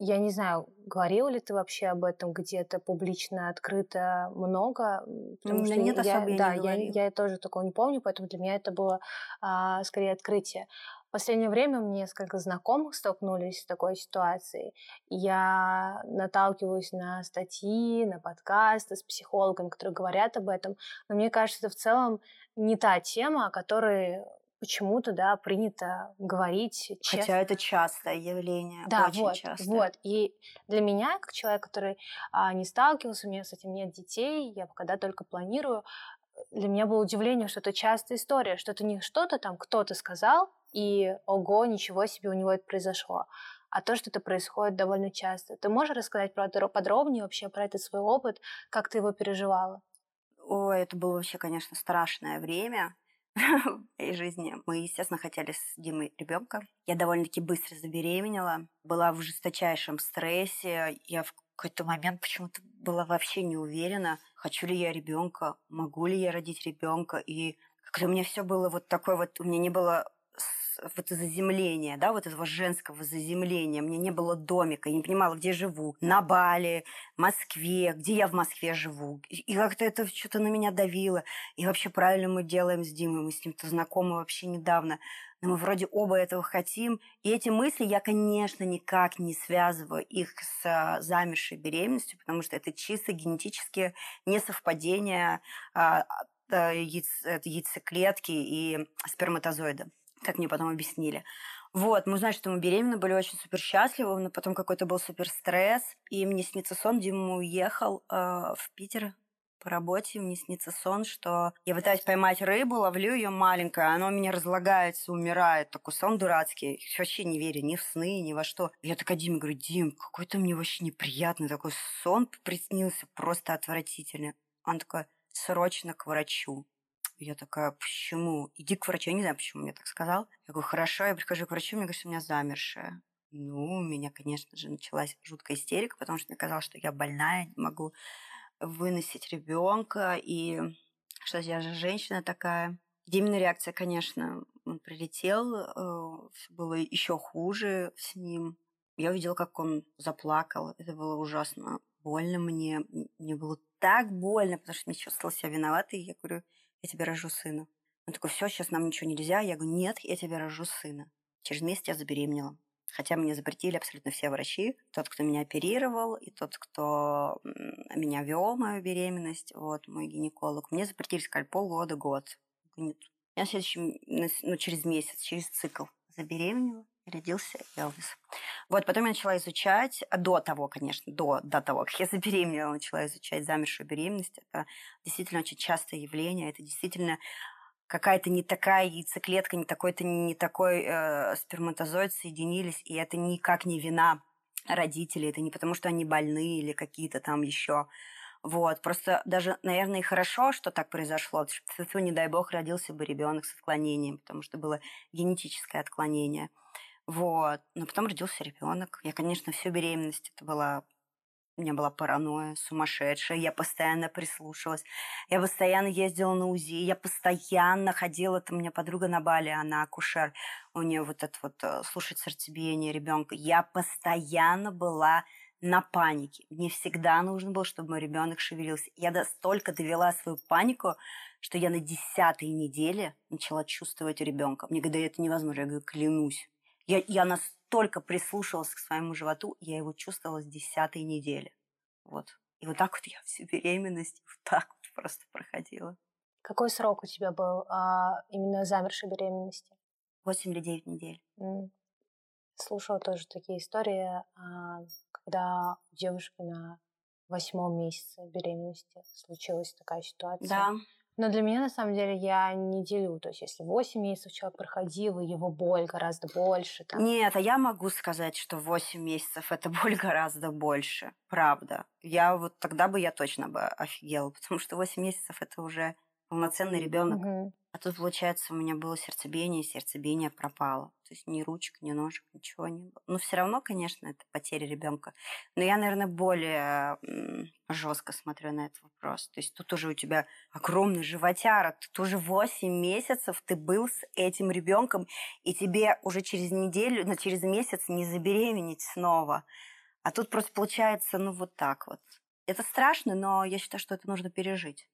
Я не знаю, говорил ли ты вообще об этом где-то публично, открыто много? Потому что нет, я, особо да, я, я, я тоже такого не помню, поэтому для меня это было а, скорее открытие. В последнее время мне несколько знакомых столкнулись с такой ситуацией. Я наталкиваюсь на статьи, на подкасты с психологами, которые говорят об этом. Но мне кажется, это в целом не та тема, о которой почему-то, да, принято говорить честно. Хотя это частое явление, да, очень вот, часто. Вот, и для меня, как человек, который а, не сталкивался, у меня с этим нет детей, я когда только планирую, для меня было удивление, что это частая история, что это не что-то там кто-то сказал, и ого, ничего себе у него это произошло, а то, что это происходит довольно часто. Ты можешь рассказать про это подробнее вообще, про этот свой опыт, как ты его переживала? Ой, это было вообще, конечно, страшное время в моей жизни. Мы, естественно, хотели с Димой ребенка. Я довольно-таки быстро забеременела, была в жесточайшем стрессе. Я в какой-то момент почему-то была вообще не уверена, хочу ли я ребенка, могу ли я родить ребенка. И как-то у меня все было вот такое вот, у меня не было вот заземления, да, вот этого женского заземления. Мне не было домика, я не понимала, где живу. На Бали, Москве, где я в Москве живу. И как-то это что-то на меня давило. И вообще правильно мы делаем с Димой, мы с ним-то знакомы вообще недавно. Но мы вроде оба этого хотим. И эти мысли я, конечно, никак не связываю их с а, замершей беременностью, потому что это чисто генетические несовпадения а, а, яйц, яйцеклетки и сперматозоида как мне потом объяснили. Вот, мы знаем, что мы беременны, были очень супер счастливы, но потом какой-то был супер стресс, и мне снится сон, Дима уехал э, в Питер по работе, мне снится сон, что я пытаюсь поймать рыбу, ловлю ее маленькая, она у меня разлагается, умирает. Такой сон дурацкий. Вообще не верю ни в сны, ни во что. Я такая Диме говорю, Дим, какой-то мне вообще неприятный такой сон приснился, просто отвратительный. Он такой, срочно к врачу. Я такая, почему? Иди к врачу. Я не знаю, почему мне так сказал. Я говорю, хорошо, я прихожу к врачу, мне говорят, что у меня замершая. Ну, у меня, конечно же, началась жуткая истерика, потому что мне казалось, что я больная, не могу выносить ребенка, и что я же женщина такая. Демина реакция, конечно, он прилетел, э, было еще хуже с ним. Я увидела, как он заплакал. Это было ужасно больно мне. Мне было так больно, потому что мне чувствовала себя виноватой. Я говорю, я тебе рожу сына. Он такой, все, сейчас нам ничего нельзя. Я говорю, нет, я тебе рожу сына. Через месяц я забеременела. Хотя мне запретили абсолютно все врачи. Тот, кто меня оперировал, и тот, кто меня вел мою беременность, вот, мой гинеколог. Мне запретили, сказали, полгода, год. Нет. Я следующем, ну, через месяц, через цикл забеременела родился Элвис. Вот, потом я начала изучать, а до того, конечно, до, до того, как я забеременела, начала изучать замершую беременность. Это действительно очень частое явление, это действительно какая-то не такая яйцеклетка, не такой-то не такой э, сперматозоид соединились, и это никак не вина родителей, это не потому, что они больны или какие-то там еще. Вот, просто даже, наверное, и хорошо, что так произошло, что, не дай бог, родился бы ребенок с отклонением, потому что было генетическое отклонение. Вот. Но потом родился ребенок. Я, конечно, всю беременность это была у меня была паранойя сумасшедшая, я постоянно прислушивалась, я постоянно ездила на УЗИ, я постоянно ходила, это у меня подруга на Бали, она акушер, у нее вот это вот э, слушать сердцебиение ребенка, я постоянно была на панике. Мне всегда нужно было, чтобы мой ребенок шевелился. Я настолько довела свою панику, что я на десятой неделе начала чувствовать ребенка. Мне говорят, это невозможно. Я говорю, клянусь. Я, я настолько прислушивалась к своему животу, я его чувствовала с десятой недели. Вот. И вот так вот я всю беременность вот так вот просто проходила. Какой срок у тебя был а, именно замершей беременности? Восемь или девять недель. Mm. Слушала тоже такие истории, а, когда у девушки на восьмом месяце беременности случилась такая ситуация. Да. Но для меня, на самом деле, я не делю. То есть, если 8 месяцев человек проходил, и его боль гораздо больше. Там... Нет, а я могу сказать, что 8 месяцев это боль гораздо больше. Правда. Я вот тогда бы я точно бы офигела, потому что 8 месяцев это уже полноценный ребенок. Угу. А тут, получается, у меня было сердцебиение, и сердцебиение пропало. То есть ни ручек, ни ножек, ничего не было. Но все равно, конечно, это потеря ребенка. Но я, наверное, более жестко смотрю на этот вопрос. То есть тут уже у тебя огромный животяра. Тут уже 8 месяцев ты был с этим ребенком, и тебе уже через неделю, ну, через месяц не забеременеть снова. А тут просто получается, ну, вот так вот. Это страшно, но я считаю, что это нужно пережить.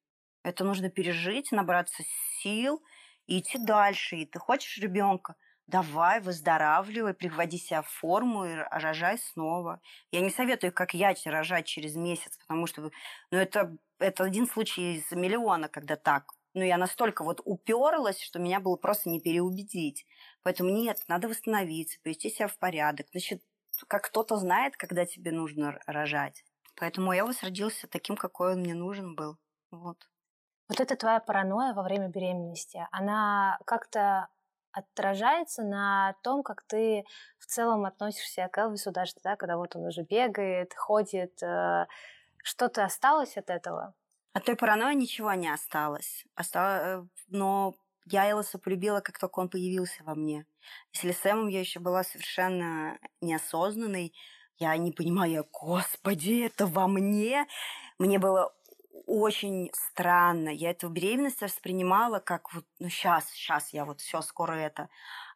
Это нужно пережить, набраться сил и идти дальше. И ты хочешь ребенка, давай, выздоравливай, приводи себя в форму и рожай снова. Я не советую, как я, рожать через месяц, потому что ну, это, это один случай из миллиона, когда так. Но я настолько вот уперлась, что меня было просто не переубедить. Поэтому нет, надо восстановиться, привести себя в порядок. Значит, как кто-то знает, когда тебе нужно рожать. Поэтому Элвис родился таким, какой он мне нужен был. Вот. Вот эта твоя паранойя во время беременности, она как-то отражается на том, как ты в целом относишься к Элвису даже тогда, когда вот он уже бегает, ходит. Э, что-то осталось от этого? От той паранойи ничего не осталось. Осталось, э, но я Элоса полюбила, как только он появился во мне. Если с Сэмом я еще была совершенно неосознанной, я не понимаю, господи, это во мне. Мне было очень странно. Я эту беременность воспринимала как вот, ну, сейчас, сейчас я вот все, скоро это.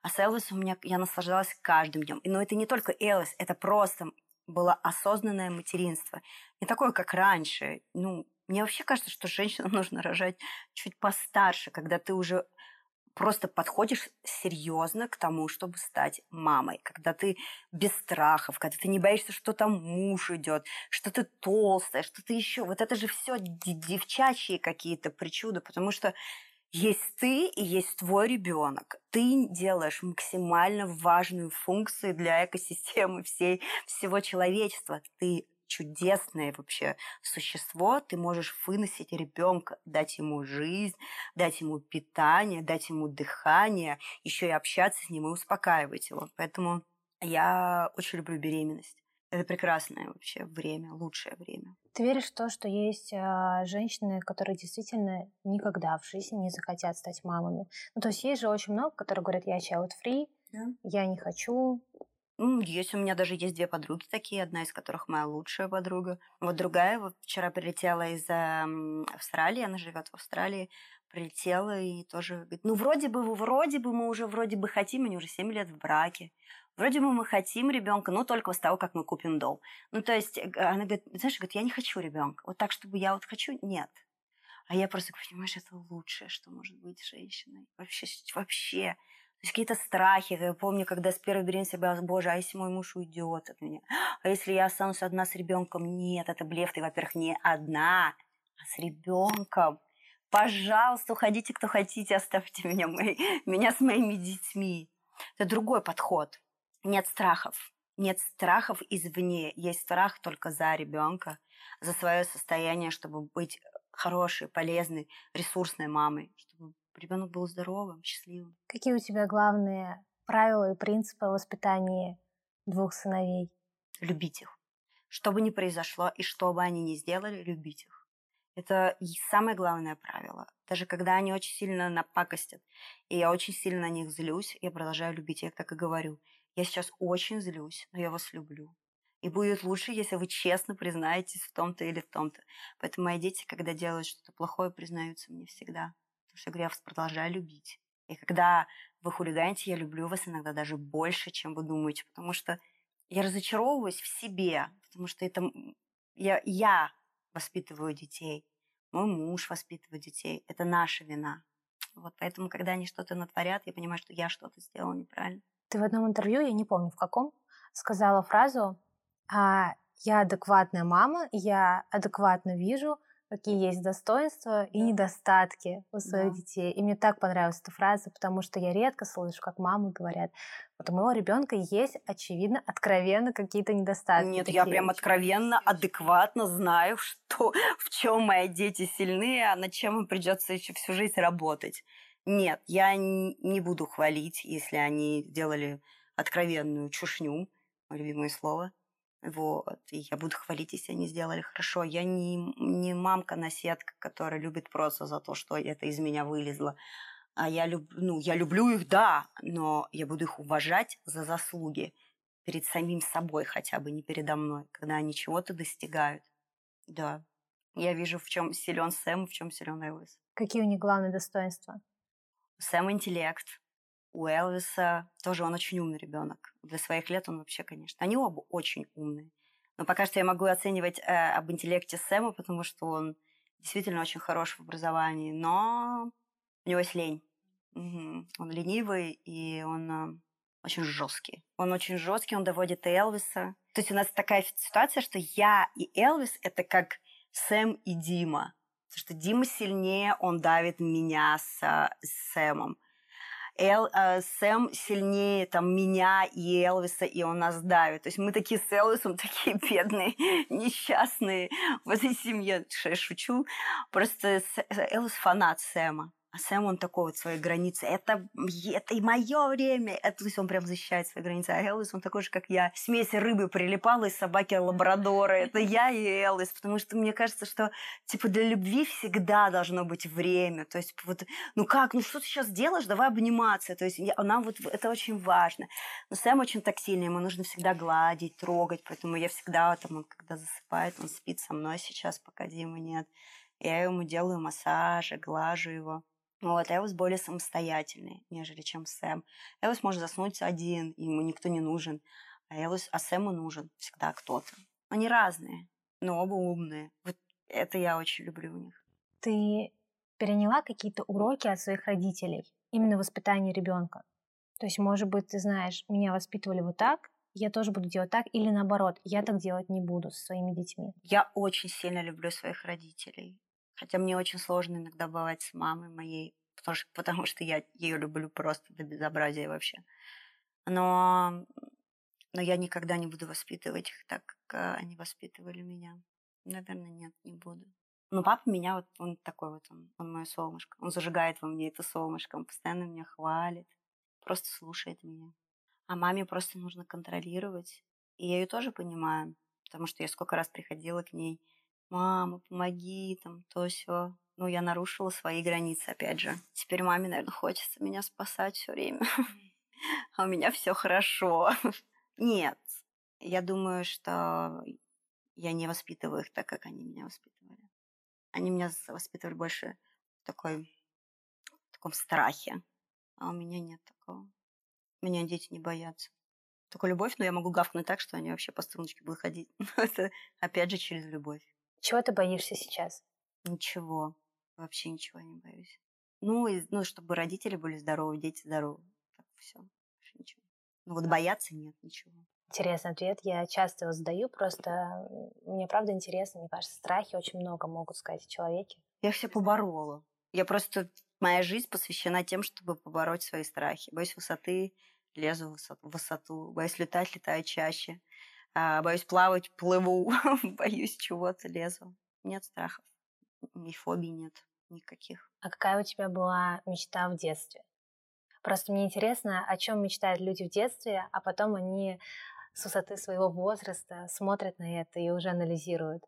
А с Элвисом у меня, я наслаждалась каждым днем. Но это не только Элвис, это просто было осознанное материнство. Не такое, как раньше. Ну, мне вообще кажется, что женщинам нужно рожать чуть постарше, когда ты уже просто подходишь серьезно к тому, чтобы стать мамой, когда ты без страхов, когда ты не боишься, что там муж идет, что ты толстая, что ты еще. Вот это же все девчачьи какие-то причуды, потому что есть ты и есть твой ребенок. Ты делаешь максимально важную функцию для экосистемы всей, всего человечества. Ты чудесное вообще существо, ты можешь выносить ребенка, дать ему жизнь, дать ему питание, дать ему дыхание, еще и общаться с ним и успокаивать его. Поэтому я очень люблю беременность. Это прекрасное вообще время, лучшее время. Ты веришь в то, что есть э, женщины, которые действительно никогда в жизни не захотят стать мамами? Ну, то есть есть же очень много, которые говорят, я child free, да. я не хочу, есть, у меня даже есть две подруги такие, одна из которых моя лучшая подруга. Вот другая вот вчера прилетела из Австралии, она живет в Австралии, прилетела и тоже говорит, ну вроде бы, вроде бы мы уже вроде бы хотим, они уже 7 лет в браке. Вроде бы мы хотим ребенка, но только после того, как мы купим дом. Ну, то есть, э, она говорит, знаешь, говорит, я не хочу ребенка. Вот так, чтобы я вот хочу, нет. А я просто, понимаешь, это лучшее, что может быть женщиной. Вообще, вообще. Есть какие-то страхи. Я помню, когда с первой беременности я боялась, боже, а если мой муж уйдет от меня? А если я останусь одна с ребенком? Нет, это блеф. Ты, во-первых, не одна, а с ребенком. Пожалуйста, уходите, кто хотите, оставьте меня, мои, меня с моими детьми. Это другой подход. Нет страхов. Нет страхов извне. Есть страх только за ребенка, за свое состояние, чтобы быть хорошей, полезной, ресурсной мамой, чтобы ребенок был здоровым, счастливым. Какие у тебя главные правила и принципы воспитания двух сыновей? Любить их. Что бы ни произошло и что бы они ни сделали, любить их. Это самое главное правило. Даже когда они очень сильно напакостят, и я очень сильно на них злюсь, я продолжаю любить. Я так и говорю. Я сейчас очень злюсь, но я вас люблю. И будет лучше, если вы честно признаетесь в том-то или в том-то. Поэтому мои дети, когда делают что-то плохое, признаются мне всегда. Что я говорю, я вас продолжаю любить. И когда вы хулиганите, я люблю вас иногда даже больше, чем вы думаете. Потому что я разочаровываюсь в себе. Потому что это я, я воспитываю детей. Мой муж воспитывает детей. Это наша вина. Вот поэтому, когда они что-то натворят, я понимаю, что я что-то сделала неправильно. Ты в одном интервью, я не помню в каком, сказала фразу а, «Я адекватная мама, я адекватно вижу, какие есть достоинства и недостатки у своих да. детей. И мне так понравилась эта фраза, потому что я редко слышу, как мамы говорят, вот у моего ребенка есть, очевидно, откровенно какие-то недостатки. Нет, я прям откровенно, адекватно знаю, что в чем мои дети сильны, а над чем им придется еще всю жизнь работать. Нет, я не буду хвалить, если они сделали откровенную чушню, мое любимое слово. Вот. И я буду хвалить, если они сделали хорошо. Я не, не мамка-наседка, которая любит просто за то, что это из меня вылезло. А я, люб, ну, я люблю их, да, но я буду их уважать за заслуги перед самим собой хотя бы, не передо мной, когда они чего-то достигают. Да. Я вижу, в чем силен Сэм, в чем силен Элвис. Какие у них главные достоинства? Сэм интеллект, у Элвиса тоже он очень умный ребенок. Для своих лет он вообще, конечно. Они оба очень умные. Но пока что я могу оценивать э, об интеллекте Сэма, потому что он действительно очень хорош в образовании, но у него есть лень. Угу. Он ленивый, и он э, очень жесткий. Он очень жесткий, он доводит Элвиса. То есть у нас такая ситуация, что я и Элвис это как Сэм и Дима. Потому что Дима сильнее, он давит меня с, с Сэмом. Эл, э, Сэм сильнее там меня и Элвиса, и он нас давит. То есть мы такие с Элвисом, такие бедные, несчастные в этой семье. Я шучу. Просто Элвис фанат Сэма. А Сэм, он такой вот свои границы. Это, это и мое время. Это, то есть он прям защищает свои границы. А Элвис, он такой же, как я. Смесь рыбы прилипала из собаки лабрадора. Это я и Элвис. Потому что мне кажется, что типа для любви всегда должно быть время. То есть вот, ну как, ну что ты сейчас делаешь? Давай обниматься. То есть я, нам вот это очень важно. Но Сэм очень тактильный. Ему нужно всегда гладить, трогать. Поэтому я всегда, там, он когда засыпает, он спит со мной сейчас, пока Димы нет. Я ему делаю массажи, глажу его. Вот, Элвис более самостоятельный, нежели чем Сэм. Элвис может заснуть один, ему никто не нужен. А, Элвис, а Сэму нужен всегда кто-то. Они разные, но оба умные. Вот это я очень люблю у них. Ты переняла какие-то уроки от своих родителей, именно воспитание ребенка? То есть, может быть, ты знаешь, меня воспитывали вот так, я тоже буду делать так, или наоборот, я так делать не буду со своими детьми. Я очень сильно люблю своих родителей. Хотя мне очень сложно иногда бывать с мамой моей, потому что, потому что я ее люблю просто до безобразия вообще. Но, но я никогда не буду воспитывать их так, как они воспитывали меня. Наверное, нет, не буду. Но папа меня вот, он такой вот, он, он мое солнышко. Он зажигает во мне это солнышко, он постоянно меня хвалит, просто слушает меня. А маме просто нужно контролировать. И я ее тоже понимаю, потому что я сколько раз приходила к ней мама, помоги, там, то все. Ну, я нарушила свои границы, опять же. Теперь маме, наверное, хочется меня спасать все время. А у меня все хорошо. Нет, я думаю, что я не воспитываю их так, как они меня воспитывали. Они меня воспитывали больше в такой, в таком страхе. А у меня нет такого. Меня дети не боятся. Только любовь, но я могу гавкнуть так, что они вообще по струночке будут ходить. Это опять же через любовь. Чего ты боишься сейчас? Ничего. Вообще ничего не боюсь. Ну, и, ну, чтобы родители были здоровы, дети здоровы. Так все. Ничего. Ну вот бояться нет ничего. Интересный ответ. Я часто его задаю, просто мне правда интересно. Мне кажется, страхи очень много могут сказать о человеке. Я все поборола. Я просто... Моя жизнь посвящена тем, чтобы побороть свои страхи. Боюсь высоты, лезу в высоту. Боюсь летать, летаю чаще. А, боюсь плавать, плыву, боюсь чего-то, лезу. Нет страхов, ни фобий нет никаких. А какая у тебя была мечта в детстве? Просто мне интересно, о чем мечтают люди в детстве, а потом они с высоты своего возраста смотрят на это и уже анализируют.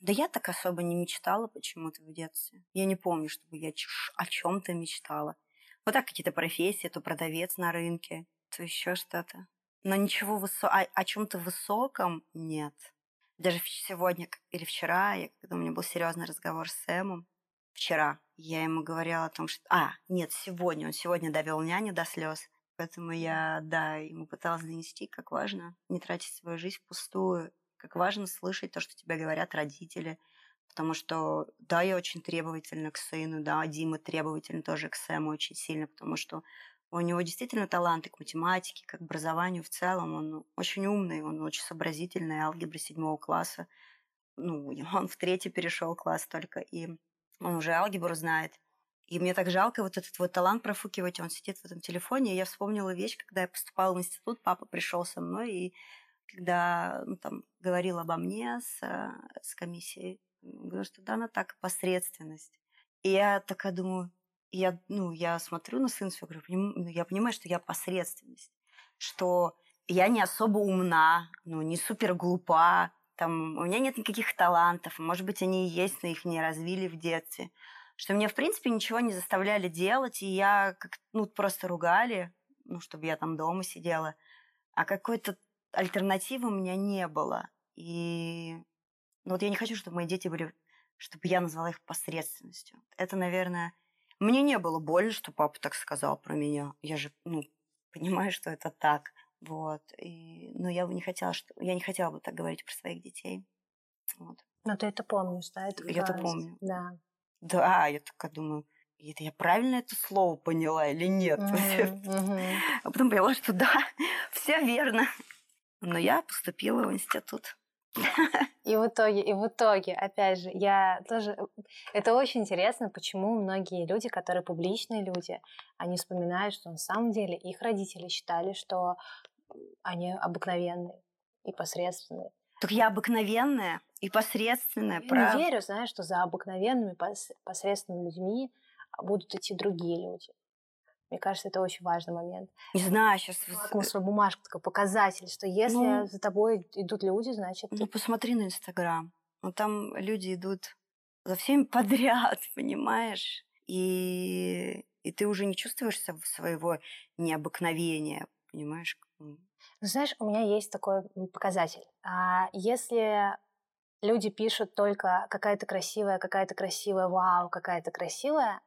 Да я так особо не мечтала почему-то в детстве. Я не помню, чтобы я о чем-то мечтала. Вот так какие-то профессии, то продавец на рынке, то еще что-то. Но ничего высо... о, о чем-то высоком нет. Даже сегодня или вчера, я, когда у меня был серьезный разговор с Сэмом, вчера я ему говорила о том, что... А, нет, сегодня. Он сегодня довел няню до слез. Поэтому я, да, ему пыталась донести, как важно не тратить свою жизнь впустую, как важно слышать то, что тебе говорят родители. Потому что, да, я очень требовательна к сыну, да, Дима требовательна тоже к Сэму очень сильно, потому что у него действительно таланты к математике, к образованию в целом. Он очень умный, он очень сообразительный, алгебра седьмого класса. Ну, он в третий перешел класс только, и он уже алгебру знает. И мне так жалко вот этот вот талант профукивать. Он сидит в этом телефоне. И я вспомнила вещь, когда я поступала в институт, папа пришел со мной, и когда ну, там, говорил обо мне с, с комиссией, говорю, что да, она так, посредственность. И я такая думаю, я, ну, я смотрю на сына своего, говорю, ну, я понимаю, что я посредственность, что я не особо умна, ну, не супер глупа, там, у меня нет никаких талантов, может быть, они и есть, но их не развили в детстве, что мне, в принципе, ничего не заставляли делать, и я как, ну, просто ругали, ну, чтобы я там дома сидела, а какой-то альтернативы у меня не было. И ну, вот я не хочу, чтобы мои дети были, чтобы я назвала их посредственностью. Это, наверное, мне не было больно, что папа так сказал про меня. Я же, ну, понимаю, что это так. Вот. И, но я бы не хотела, что я не хотела бы так говорить про своих детей. Вот. Но ты это помнишь, да? Это я это помню. Да. Да, я такая думаю, это я правильно это слово поняла или нет? Мгм, мгм. А потом поняла, что да, все верно. Но я поступила в институт. И в итоге, и в итоге, опять же, я тоже... Это очень интересно, почему многие люди, которые публичные люди, они вспоминают, что на самом деле их родители считали, что они обыкновенные и посредственные. Так я обыкновенная и посредственная, Я не правда. верю, знаешь, что за обыкновенными пос- посредственными людьми будут идти другие люди. Мне кажется, это очень важный момент. Не знаю, сейчас... Лакмусовая бумажка такой показатель, что если Ну. за тобой идут люди, значит, Ну, ты посмотри на Инстаграм. Ну, там люди идут за всеми подряд, понимаешь? И, и ты уже не чувствуешься в своего необыкновения, понимаешь? Ну, Знаешь, у меня есть такой показатель. А если люди пишут только какая-то красивая, какая-то красивая, вау, какая-то красивая,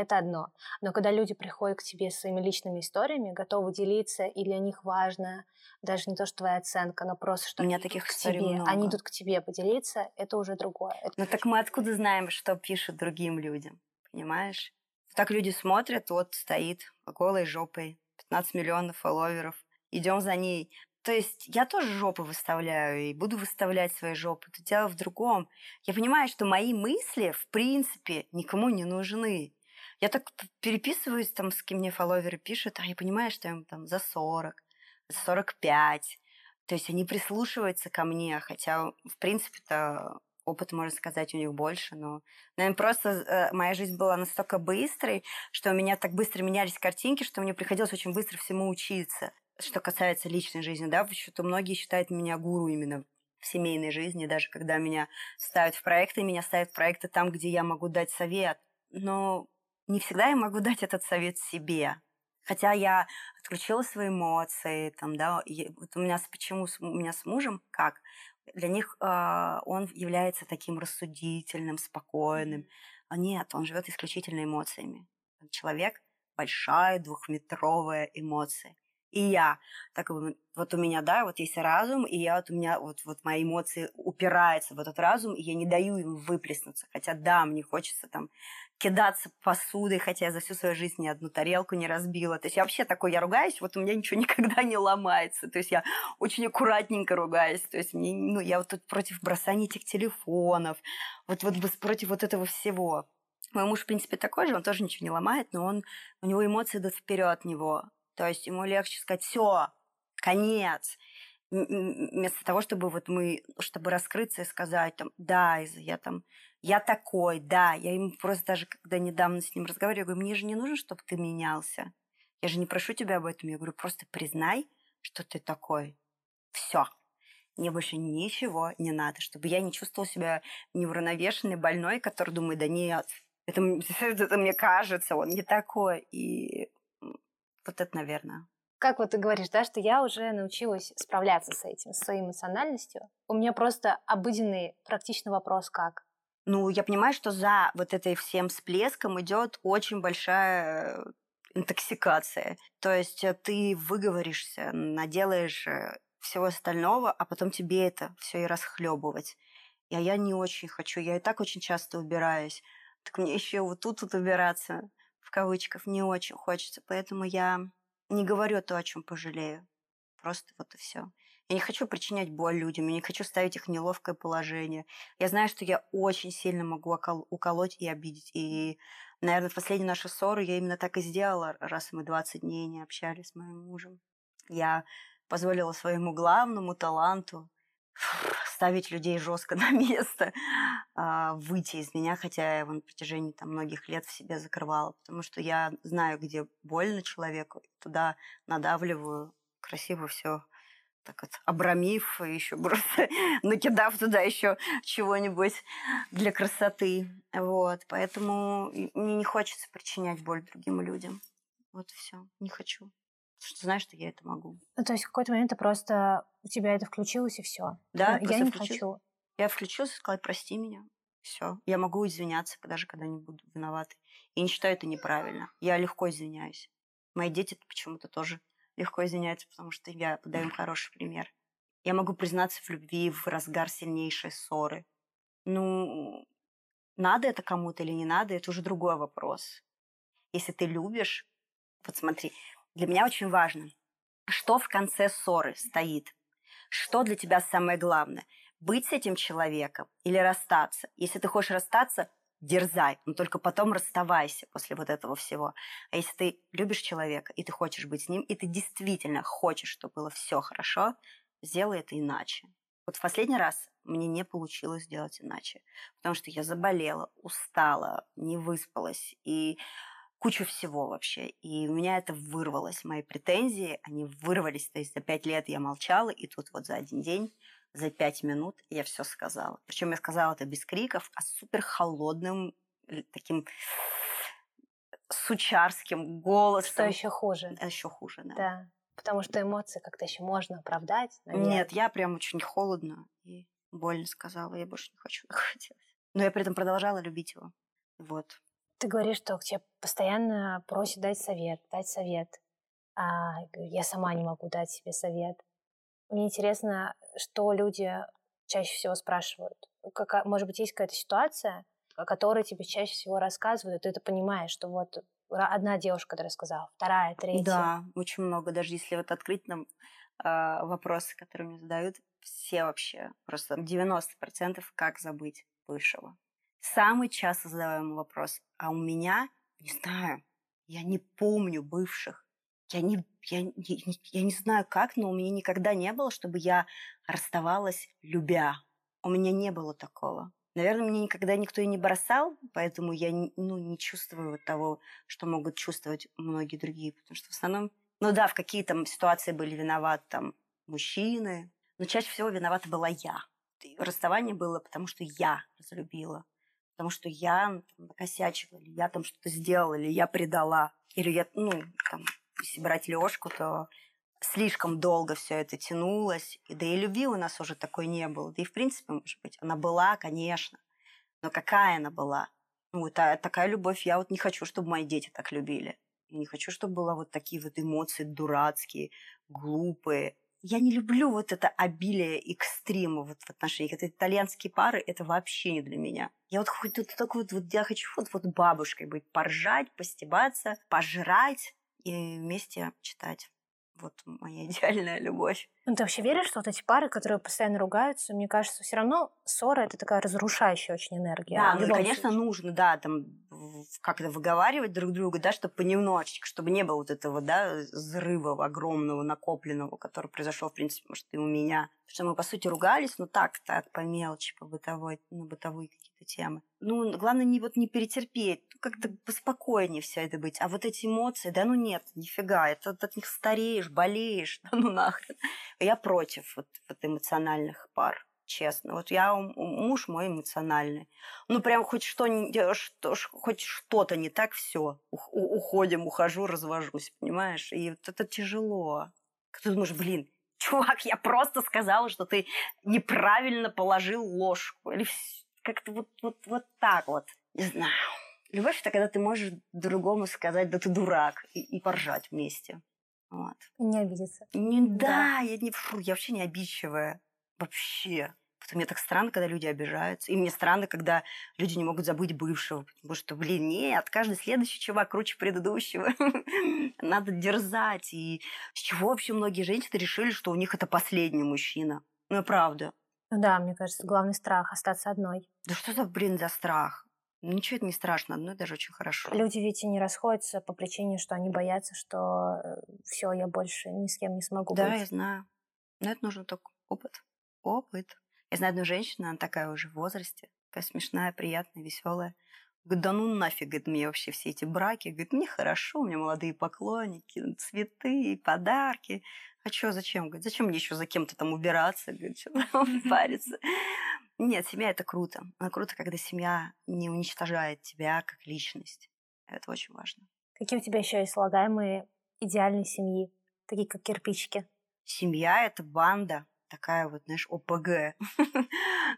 это одно. Но когда люди приходят к тебе с своими личными историями, готовы делиться, и для них важно даже не то, что твоя оценка, но просто, что У меня таких к историй тебе. много. Они идут к тебе поделиться, это уже другое. Это Ну, так мы откуда знаем, что пишут другим людям, понимаешь? Так люди смотрят, вот стоит голой жопой, 15 миллионов фолловеров, идем за ней. То есть я тоже жопы выставляю и буду выставлять свои жопы. Это дело в другом. Я понимаю, что мои мысли, в принципе, никому не нужны. Я так переписываюсь там, с кем мне фолловеры пишут, а я понимаю, что им там за 40, за 45. То есть они прислушиваются ко мне, хотя, в принципе-то, опыт, можно сказать, у них больше, но, наверное, просто э, моя жизнь была настолько быстрой, что у меня так быстро менялись картинки, что мне приходилось очень быстро всему учиться. Что касается личной жизни, да, что многие считают меня гуру именно в семейной жизни, даже когда меня ставят в проекты, меня ставят в проекты там, где я могу дать совет. Но не всегда я могу дать этот совет себе. Хотя я отключила свои эмоции, там, да, и вот у меня с, почему с- у меня с мужем, как, для них а, он является таким рассудительным, спокойным. А нет, он живет исключительно эмоциями. Человек большая двухметровая эмоция. И я, так вот у меня, да, вот есть разум, и я вот у меня вот, вот мои эмоции упираются в этот разум, и я не даю им выплеснуться. Хотя да, мне хочется там кидаться посудой, хотя я за всю свою жизнь ни одну тарелку не разбила. То есть я вообще такой, я ругаюсь, вот у меня ничего никогда не ломается. То есть я очень аккуратненько ругаюсь. То есть мне, ну, я вот тут против бросания этих телефонов, вот, вот против вот этого всего. Мой муж, в принципе, такой же, он тоже ничего не ломает, но он, у него эмоции идут вперед него. То есть ему легче сказать, все, конец. Вместо того, чтобы вот мы, чтобы раскрыться и сказать, там, да, Иза, я там, я такой, да, я ему просто даже, когда недавно с ним разговариваю, я говорю, мне же не нужно, чтобы ты менялся. Я же не прошу тебя об этом. Я говорю, просто признай, что ты такой. Все. Мне больше ничего не надо, чтобы я не чувствовала себя неуравновешенной, больной, который думает, да нет, это, это мне кажется, он не такой. И вот это, наверное. Как вот ты говоришь, да, что я уже научилась справляться с этим, с своей эмоциональностью. У меня просто обыденный, практичный вопрос, как? Ну, я понимаю, что за вот этой всем всплеском идет очень большая интоксикация. То есть э, ты выговоришься, наделаешь э, всего остального, а потом тебе это все и расхлебывать. И а я не очень хочу. Я и так очень часто убираюсь. Так мне еще вот тут вот убираться, в кавычках, не очень хочется. Поэтому я не говорю то, о чем пожалею. Просто вот и все. Я не хочу причинять боль людям, я не хочу ставить их в неловкое положение. Я знаю, что я очень сильно могу уколоть и обидеть. И, наверное, в последнюю нашу ссору я именно так и сделала, раз мы 20 дней не общались с моим мужем. Я позволила своему главному таланту ставить людей жестко на место, а, выйти из меня, хотя я его на протяжении там, многих лет в себе закрывала, потому что я знаю, где больно человеку, туда надавливаю красиво все так вот обрамив, еще просто накидав туда еще чего-нибудь для красоты. Вот, поэтому мне не хочется причинять боль другим людям. Вот все, не хочу. Потому что знаешь, что я это могу. Ну, то есть в какой-то момент ты просто у тебя это включилось и все. Да, я просто не включил- хочу. Я включилась и сказала, прости меня. Все. Я могу извиняться, даже когда не буду виноватой. И не считаю это неправильно. Я легко извиняюсь. Мои дети почему-то тоже легко извиняются, потому что я подаю им хороший пример. Я могу признаться в любви в разгар сильнейшей ссоры. Ну, надо это кому-то или не надо, это уже другой вопрос. Если ты любишь, вот смотри, для меня очень важно, что в конце ссоры стоит. Что для тебя самое главное? Быть с этим человеком или расстаться? Если ты хочешь расстаться, дерзай, но только потом расставайся после вот этого всего. А если ты любишь человека, и ты хочешь быть с ним, и ты действительно хочешь, чтобы было все хорошо, сделай это иначе. Вот в последний раз мне не получилось сделать иначе, потому что я заболела, устала, не выспалась и кучу всего вообще. И у меня это вырвалось, мои претензии, они вырвались. То есть за пять лет я молчала, и тут вот за один день за пять минут я все сказала. Причем я сказала это без криков, а супер холодным э, таким сучарским голосом. Что еще хуже? Еще хуже, да. Да. Потому что эмоции как-то еще можно оправдать. Наверное. Нет, я прям очень холодно и больно сказала. Я больше не хочу хотелось. Но я при этом продолжала любить его. Вот. Ты говоришь, что к тебе постоянно просят дать совет, дать совет. А я сама не могу дать себе совет. Мне интересно, что люди чаще всего спрашивают. Как, может быть, есть какая-то ситуация, о которой тебе чаще всего рассказывают, и ты это понимаешь, что вот одна девушка, которая сказала, вторая, третья. Да, очень много. Даже если вот открыть нам э, вопросы, которые мне задают, все вообще, просто 90% как забыть бывшего. Самый часто задаваемый вопрос, а у меня, не знаю, я не помню бывших. Я не, я, я, я не знаю как, но у меня никогда не было, чтобы я расставалась, любя. У меня не было такого. Наверное, меня никогда никто и не бросал, поэтому я ну, не чувствую вот того, что могут чувствовать многие другие. Потому что в основном, ну да, в какие там ситуации были виноваты там мужчины, но чаще всего виновата была я. Расставание было, потому что я разлюбила. Потому что я там, накосячила, или я там что-то сделала, или я предала, или я, ну, там, если брать Лёшку, то слишком долго все это тянулось. Да и любви у нас уже такой не было. Да и в принципе, может быть, она была, конечно. Но какая она была? Ну, это такая любовь. Я вот не хочу, чтобы мои дети так любили. Я не хочу, чтобы было вот такие вот эмоции дурацкие, глупые. Я не люблю вот это обилие экстрима вот в отношениях. Это итальянские пары, это вообще не для меня. Я вот хоть вот так вот, вот я хочу вот, вот бабушкой быть, поржать, постебаться, пожрать, и вместе читать. Вот моя идеальная любовь. Ну, ты вообще веришь, что вот эти пары, которые постоянно ругаются, мне кажется, все равно ссора это такая разрушающая очень энергия. Да, ну, конечно, случае. нужно, да, там как-то выговаривать друг друга, да, чтобы понемножечку, чтобы не было вот этого, да, взрыва огромного, накопленного, который произошел, в принципе, может, и у меня. Потому что мы, по сути, ругались, но так, так, по мелочи, по бытовой, на бытовые какие-то темы. Ну, главное не вот не перетерпеть, ну, как-то поспокойнее все это быть. А вот эти эмоции, да ну нет, нифига, это от них стареешь, болеешь, да ну нахрен. Я против вот, вот эмоциональных пар честно. Вот я муж мой эмоциональный. Ну, прям хоть что, что хоть что-то не так, все. Уходим, ухожу, развожусь, понимаешь? И вот это тяжело. Ты думаешь, блин, чувак, я просто сказала, что ты неправильно положил ложку. Или как-то вот, вот, вот так вот. Не знаю. Любовь – это когда ты можешь другому сказать, да ты дурак, и, и поржать вместе. Вот. не обидеться. Не, да, да, я, не, фу, я вообще не обидчивая. Вообще. Потому мне так странно, когда люди обижаются. И мне странно, когда люди не могут забыть бывшего. Потому что, блин, нет, каждый следующий чувак круче предыдущего. Надо дерзать. И с чего вообще многие женщины решили, что у них это последний мужчина? Ну, правда. Ну да, мне кажется, главный страх остаться одной. Да что за, блин, за страх? Ничего это не страшно, одно даже очень хорошо. Люди ведь и не расходятся по причине, что они боятся, что э, все, я больше ни с кем не смогу да, быть. Да, я знаю. Но это нужен только опыт. Опыт. Я знаю одну женщину, она такая уже в возрасте, такая смешная, приятная, веселая. Говорит, да ну нафиг, говорит, мне вообще все эти браки. Говорит, мне хорошо, у меня молодые поклонники, цветы, подарки. А что, зачем? Говорит, зачем мне еще за кем-то там убираться? Говорит, что там париться? Нет, семья – это круто. Но круто, когда семья не уничтожает тебя как личность. Это очень важно. Какие у тебя еще есть слагаемые идеальной семьи, такие как кирпичики? Семья – это банда, такая вот, знаешь, ОПГ.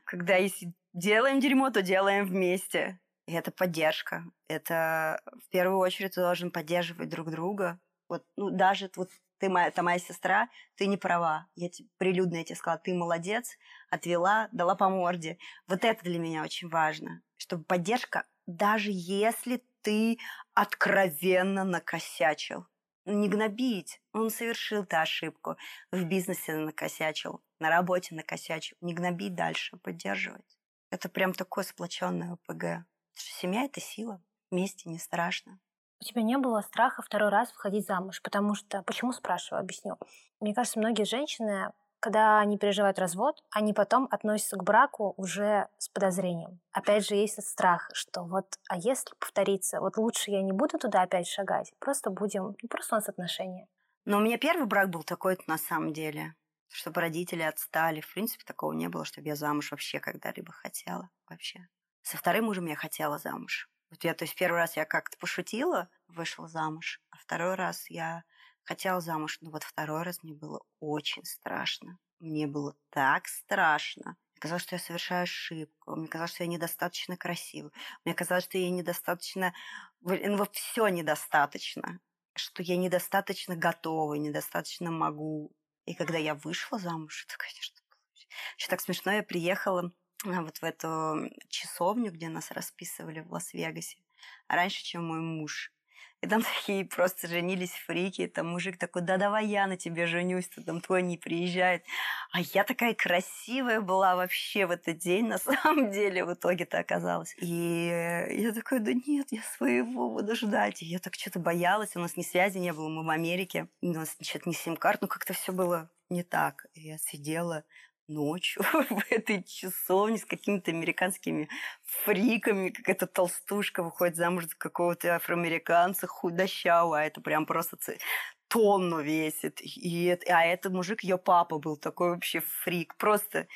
Когда если делаем дерьмо, то делаем вместе. И это поддержка. Это в первую очередь ты должен поддерживать друг друга. Вот, ну, даже вот ты моя, это моя сестра, ты не права. Я тебе, прилюдно я тебе сказала, ты молодец, отвела, дала по морде. Вот это для меня очень важно, чтобы поддержка, даже если ты откровенно накосячил. Не гнобить. Он совершил ты ошибку. В бизнесе накосячил, на работе накосячил. Не гнобить дальше, поддерживать. Это прям такое сплоченное ОПГ. Семья – это сила. Вместе не страшно. У тебя не было страха второй раз выходить замуж, потому что... Почему, спрашиваю, объясню. Мне кажется, многие женщины когда они переживают развод, они потом относятся к браку уже с подозрением. Опять же, есть этот страх, что вот, а если повторится, вот лучше я не буду туда опять шагать, просто будем, ну, просто у нас отношения. Но у меня первый брак был такой на самом деле, чтобы родители отстали. В принципе, такого не было, чтобы я замуж вообще когда-либо хотела. Вообще. Со вторым мужем я хотела замуж. Вот я, то есть первый раз я как-то пошутила, вышла замуж, а второй раз я хотела замуж, но вот второй раз мне было очень страшно. Мне было так страшно. Мне казалось, что я совершаю ошибку. Мне казалось, что я недостаточно красива. Мне казалось, что я недостаточно... Ну, все недостаточно. Что я недостаточно готова, недостаточно могу. И когда я вышла замуж, это, конечно, еще так смешно. Я приехала а, вот в эту часовню, где нас расписывали в Лас-Вегасе, раньше, чем мой муж. И там такие просто женились фрики. Там мужик такой, да давай я на тебе женюсь, ты там твой не приезжает. А я такая красивая была вообще в этот день, на самом деле, в итоге-то оказалось. И я такой, да нет, я своего буду ждать. И я так что-то боялась, у нас ни связи не было, мы в Америке, у нас что-то не сим-карт, ну как-то все было не так. И я сидела, ночью в этой часовне с какими-то американскими фриками, как эта толстушка выходит замуж за какого-то афроамериканца худощавого, а это прям просто тонну весит. И, а это мужик, ее папа был такой вообще фрик. Просто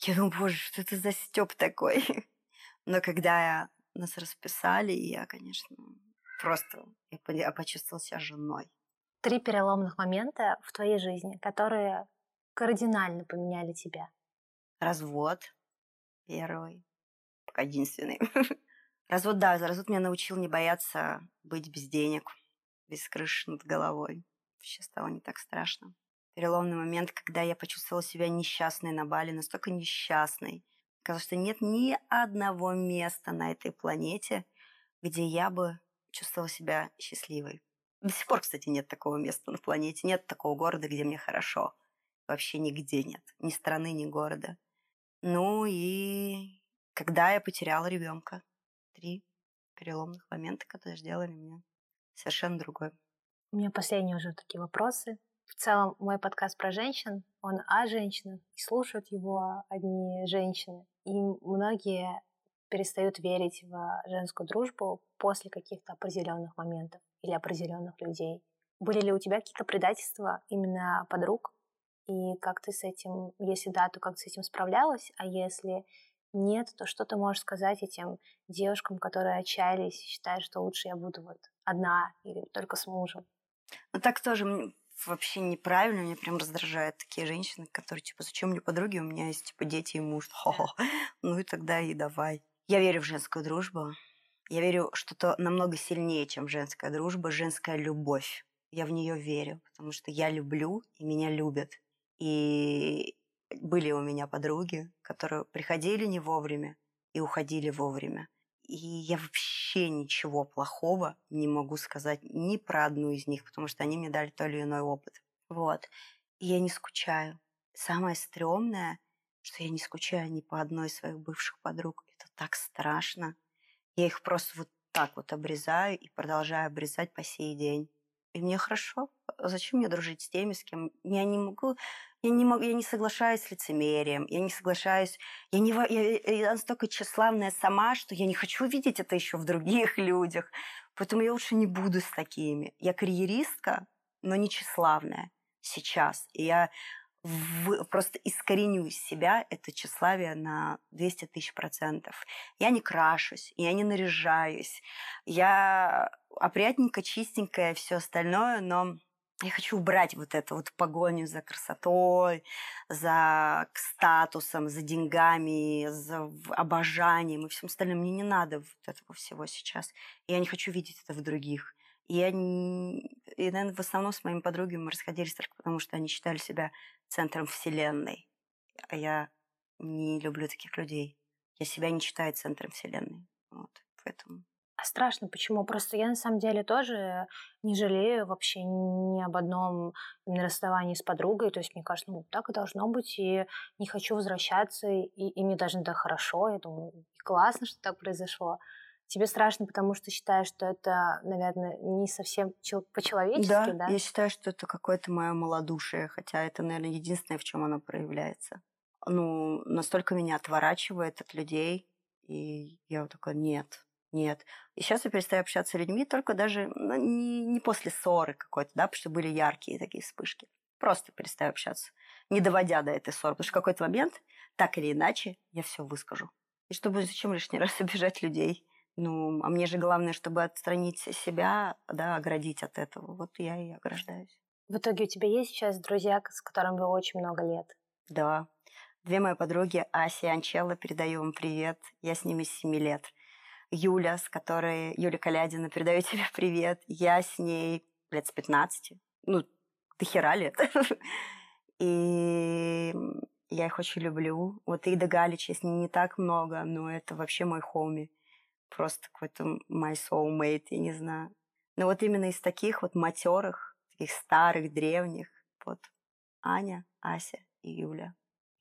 я думаю, боже, что это за стёб такой? Но когда я, нас расписали, я, конечно, просто я почувствовала себя женой. Три переломных момента в твоей жизни, которые кардинально поменяли тебя? Развод первый, пока единственный. Развод, да, развод меня научил не бояться быть без денег, без крыши над головой. Сейчас стало не так страшно. Переломный момент, когда я почувствовала себя несчастной на Бали, настолько несчастной. Казалось, что нет ни одного места на этой планете, где я бы чувствовала себя счастливой. До сих пор, кстати, нет такого места на планете, нет такого города, где мне хорошо вообще нигде нет. Ни страны, ни города. Ну и когда я потеряла ребенка. Три переломных момента, которые сделали меня совершенно другой. У меня последние уже такие вопросы. В целом, мой подкаст про женщин, он о женщинах, и слушают его одни женщины. И многие перестают верить в женскую дружбу после каких-то определенных моментов или определенных людей. Были ли у тебя какие-то предательства именно подруг и как ты с этим, если да, то как ты с этим справлялась, а если нет, то что ты можешь сказать этим девушкам, которые отчаялись и считают, что лучше я буду вот одна или только с мужем? Ну так тоже вообще неправильно, меня прям раздражают такие женщины, которые типа, зачем мне подруги, у меня есть типа дети и муж. Хо-хо. Ну и тогда и давай. Я верю в женскую дружбу. Я верю, что то намного сильнее, чем женская дружба, женская любовь. Я в нее верю, потому что я люблю, и меня любят. И были у меня подруги, которые приходили не вовремя и уходили вовремя. И я вообще ничего плохого не могу сказать ни про одну из них, потому что они мне дали то или иной опыт. Вот. И я не скучаю. Самое стрёмное, что я не скучаю ни по одной из своих бывших подруг. Это так страшно. Я их просто вот так вот обрезаю и продолжаю обрезать по сей день. И мне хорошо. Зачем мне дружить с теми, с кем я не могу я не, могу, я не соглашаюсь с лицемерием, я не соглашаюсь, я, не, я, я настолько тщеславная сама, что я не хочу видеть это еще в других людях, поэтому я лучше не буду с такими. Я карьеристка, но не тщеславная сейчас, и я в, просто искореню из себя это тщеславие на 200 тысяч процентов. Я не крашусь, я не наряжаюсь, я опрятненько, чистенькая, все остальное, но я хочу убрать вот эту вот погоню за красотой, за статусом, за деньгами, за обожанием и всем остальным. Мне не надо вот этого всего сейчас. Я не хочу видеть это в других. И я, и, наверное, в основном с моими подругами мы расходились только потому, что они считали себя центром вселенной. А я не люблю таких людей. Я себя не считаю центром вселенной. Вот, поэтому А страшно почему? Просто я на самом деле тоже не жалею вообще ни об одном именно расставании с подругой. То есть мне кажется, ну так и должно быть, и не хочу возвращаться, и, и мне даже это хорошо. Я думаю, классно, что так произошло. Тебе страшно, потому что считаешь, что это, наверное, не совсем по-человечески, да? Да, я считаю, что это какое-то мое малодушие, хотя это, наверное, единственное, в чем оно проявляется. Ну, настолько меня отворачивает от людей, и я вот такая, нет, нет. И сейчас я перестаю общаться с людьми только даже ну, не, не после ссоры какой-то, да, потому что были яркие такие вспышки. Просто перестаю общаться, не доводя до этой ссоры. Потому что в какой-то момент, так или иначе, я все выскажу. И чтобы зачем лишний раз обижать людей? Ну, а мне же главное, чтобы отстранить себя, да, оградить от этого. Вот я и ограждаюсь. В итоге у тебя есть сейчас друзья, с которыми вы очень много лет? Да. Две мои подруги, Ася и Анчелла, передаю вам привет. Я с ними с 7 лет. Юля, с которой... Юля Калядина, передаю тебе привет. Я с ней лет с 15. Ну, ты хера лет. И я их очень люблю. Вот Ида Галич, ней не так много, но это вообще мой хоми просто какой-то my soulmate, я не знаю. Но вот именно из таких вот матерых, таких старых, древних, вот Аня, Ася и Юля.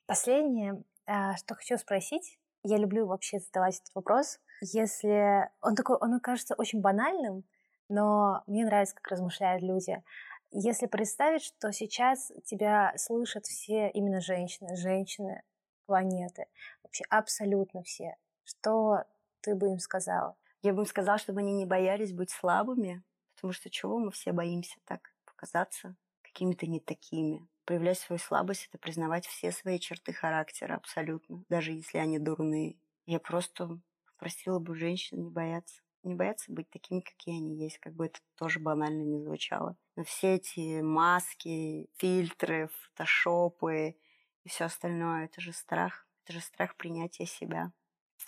Последнее, а, что хочу спросить, я люблю вообще задавать этот вопрос. Если он такой, он кажется очень банальным, но мне нравится, как размышляют люди. Если представить, что сейчас тебя слышат все именно женщины, женщины планеты, вообще абсолютно все, что ты бы им сказала? Я бы им сказала, чтобы они не боялись быть слабыми, потому что чего мы все боимся так показаться какими-то не такими. Проявлять свою слабость — это признавать все свои черты характера абсолютно, даже если они дурные. Я просто просила бы женщин не бояться. Не бояться быть такими, какие они есть, как бы это тоже банально не звучало. Но все эти маски, фильтры, фотошопы и все остальное, это же страх. Это же страх принятия себя.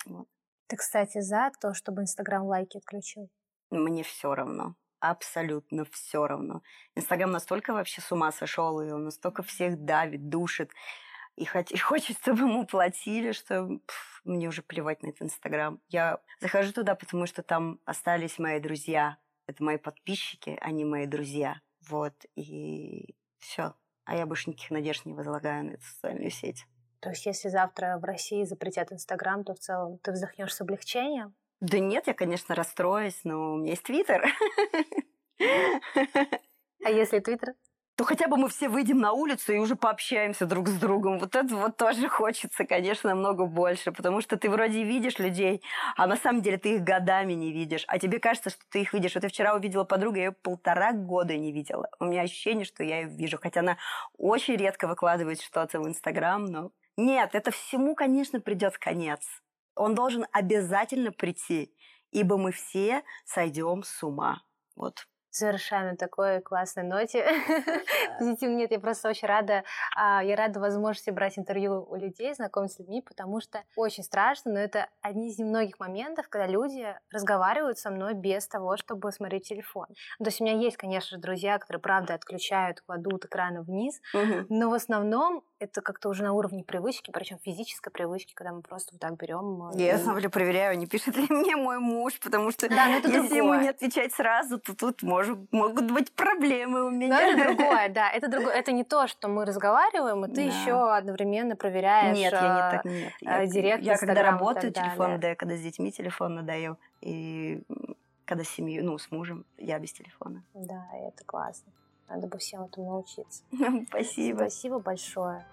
Вот. Ты, кстати, за то, чтобы Инстаграм лайки отключил? Мне все равно. Абсолютно все равно. Инстаграм настолько вообще с ума сошел, и он настолько всех давит, душит. И, хоть, и хочет, чтобы ему платили, что пф, мне уже плевать на этот Инстаграм. Я захожу туда, потому что там остались мои друзья. Это мои подписчики, они мои друзья. Вот, и все. А я больше никаких надежд не возлагаю на эту социальную сеть. То есть, если завтра в России запретят Инстаграм, то в целом ты вздохнешь с облегчением? Да нет, я, конечно, расстроюсь, но у меня есть Твиттер. А если Твиттер? то хотя бы мы все выйдем на улицу и уже пообщаемся друг с другом. Вот это вот тоже хочется, конечно, намного больше, потому что ты вроде видишь людей, а на самом деле ты их годами не видишь, а тебе кажется, что ты их видишь. Вот я вчера увидела подругу, я ее полтора года не видела. У меня ощущение, что я ее вижу, хотя она очень редко выкладывает что-то в Инстаграм, но нет, это всему, конечно, придет конец. Он должен обязательно прийти, ибо мы все сойдем с ума. Вот Завершаем на такой классной ноте. Позитив нет, я просто очень рада. А, я рада возможности брать интервью у людей, знакомиться с людьми, потому что очень страшно, но это одни из немногих моментов, когда люди разговаривают со мной без того, чтобы смотреть телефон. То есть у меня есть, конечно же, друзья, которые, правда, отключают, кладут экраны вниз, но в основном это как-то уже на уровне привычки, причем физической привычки, когда мы просто вот так берем. Э, я, на проверяю, не пишет ли мне мой муж, потому что да, если другое. ему не отвечать сразу, то тут может, могут быть проблемы у меня. Но это другое, да, это другое. Это не то, что мы разговариваем, и ты да. еще одновременно проверяешь. Нет, я не так, нет. Я, директ, я когда работаю, телефон да, когда с детьми телефон надаю, и когда с семьей, ну, с мужем, я без телефона. Да, это классно. Надо бы всем этому научиться. Спасибо. Спасибо большое.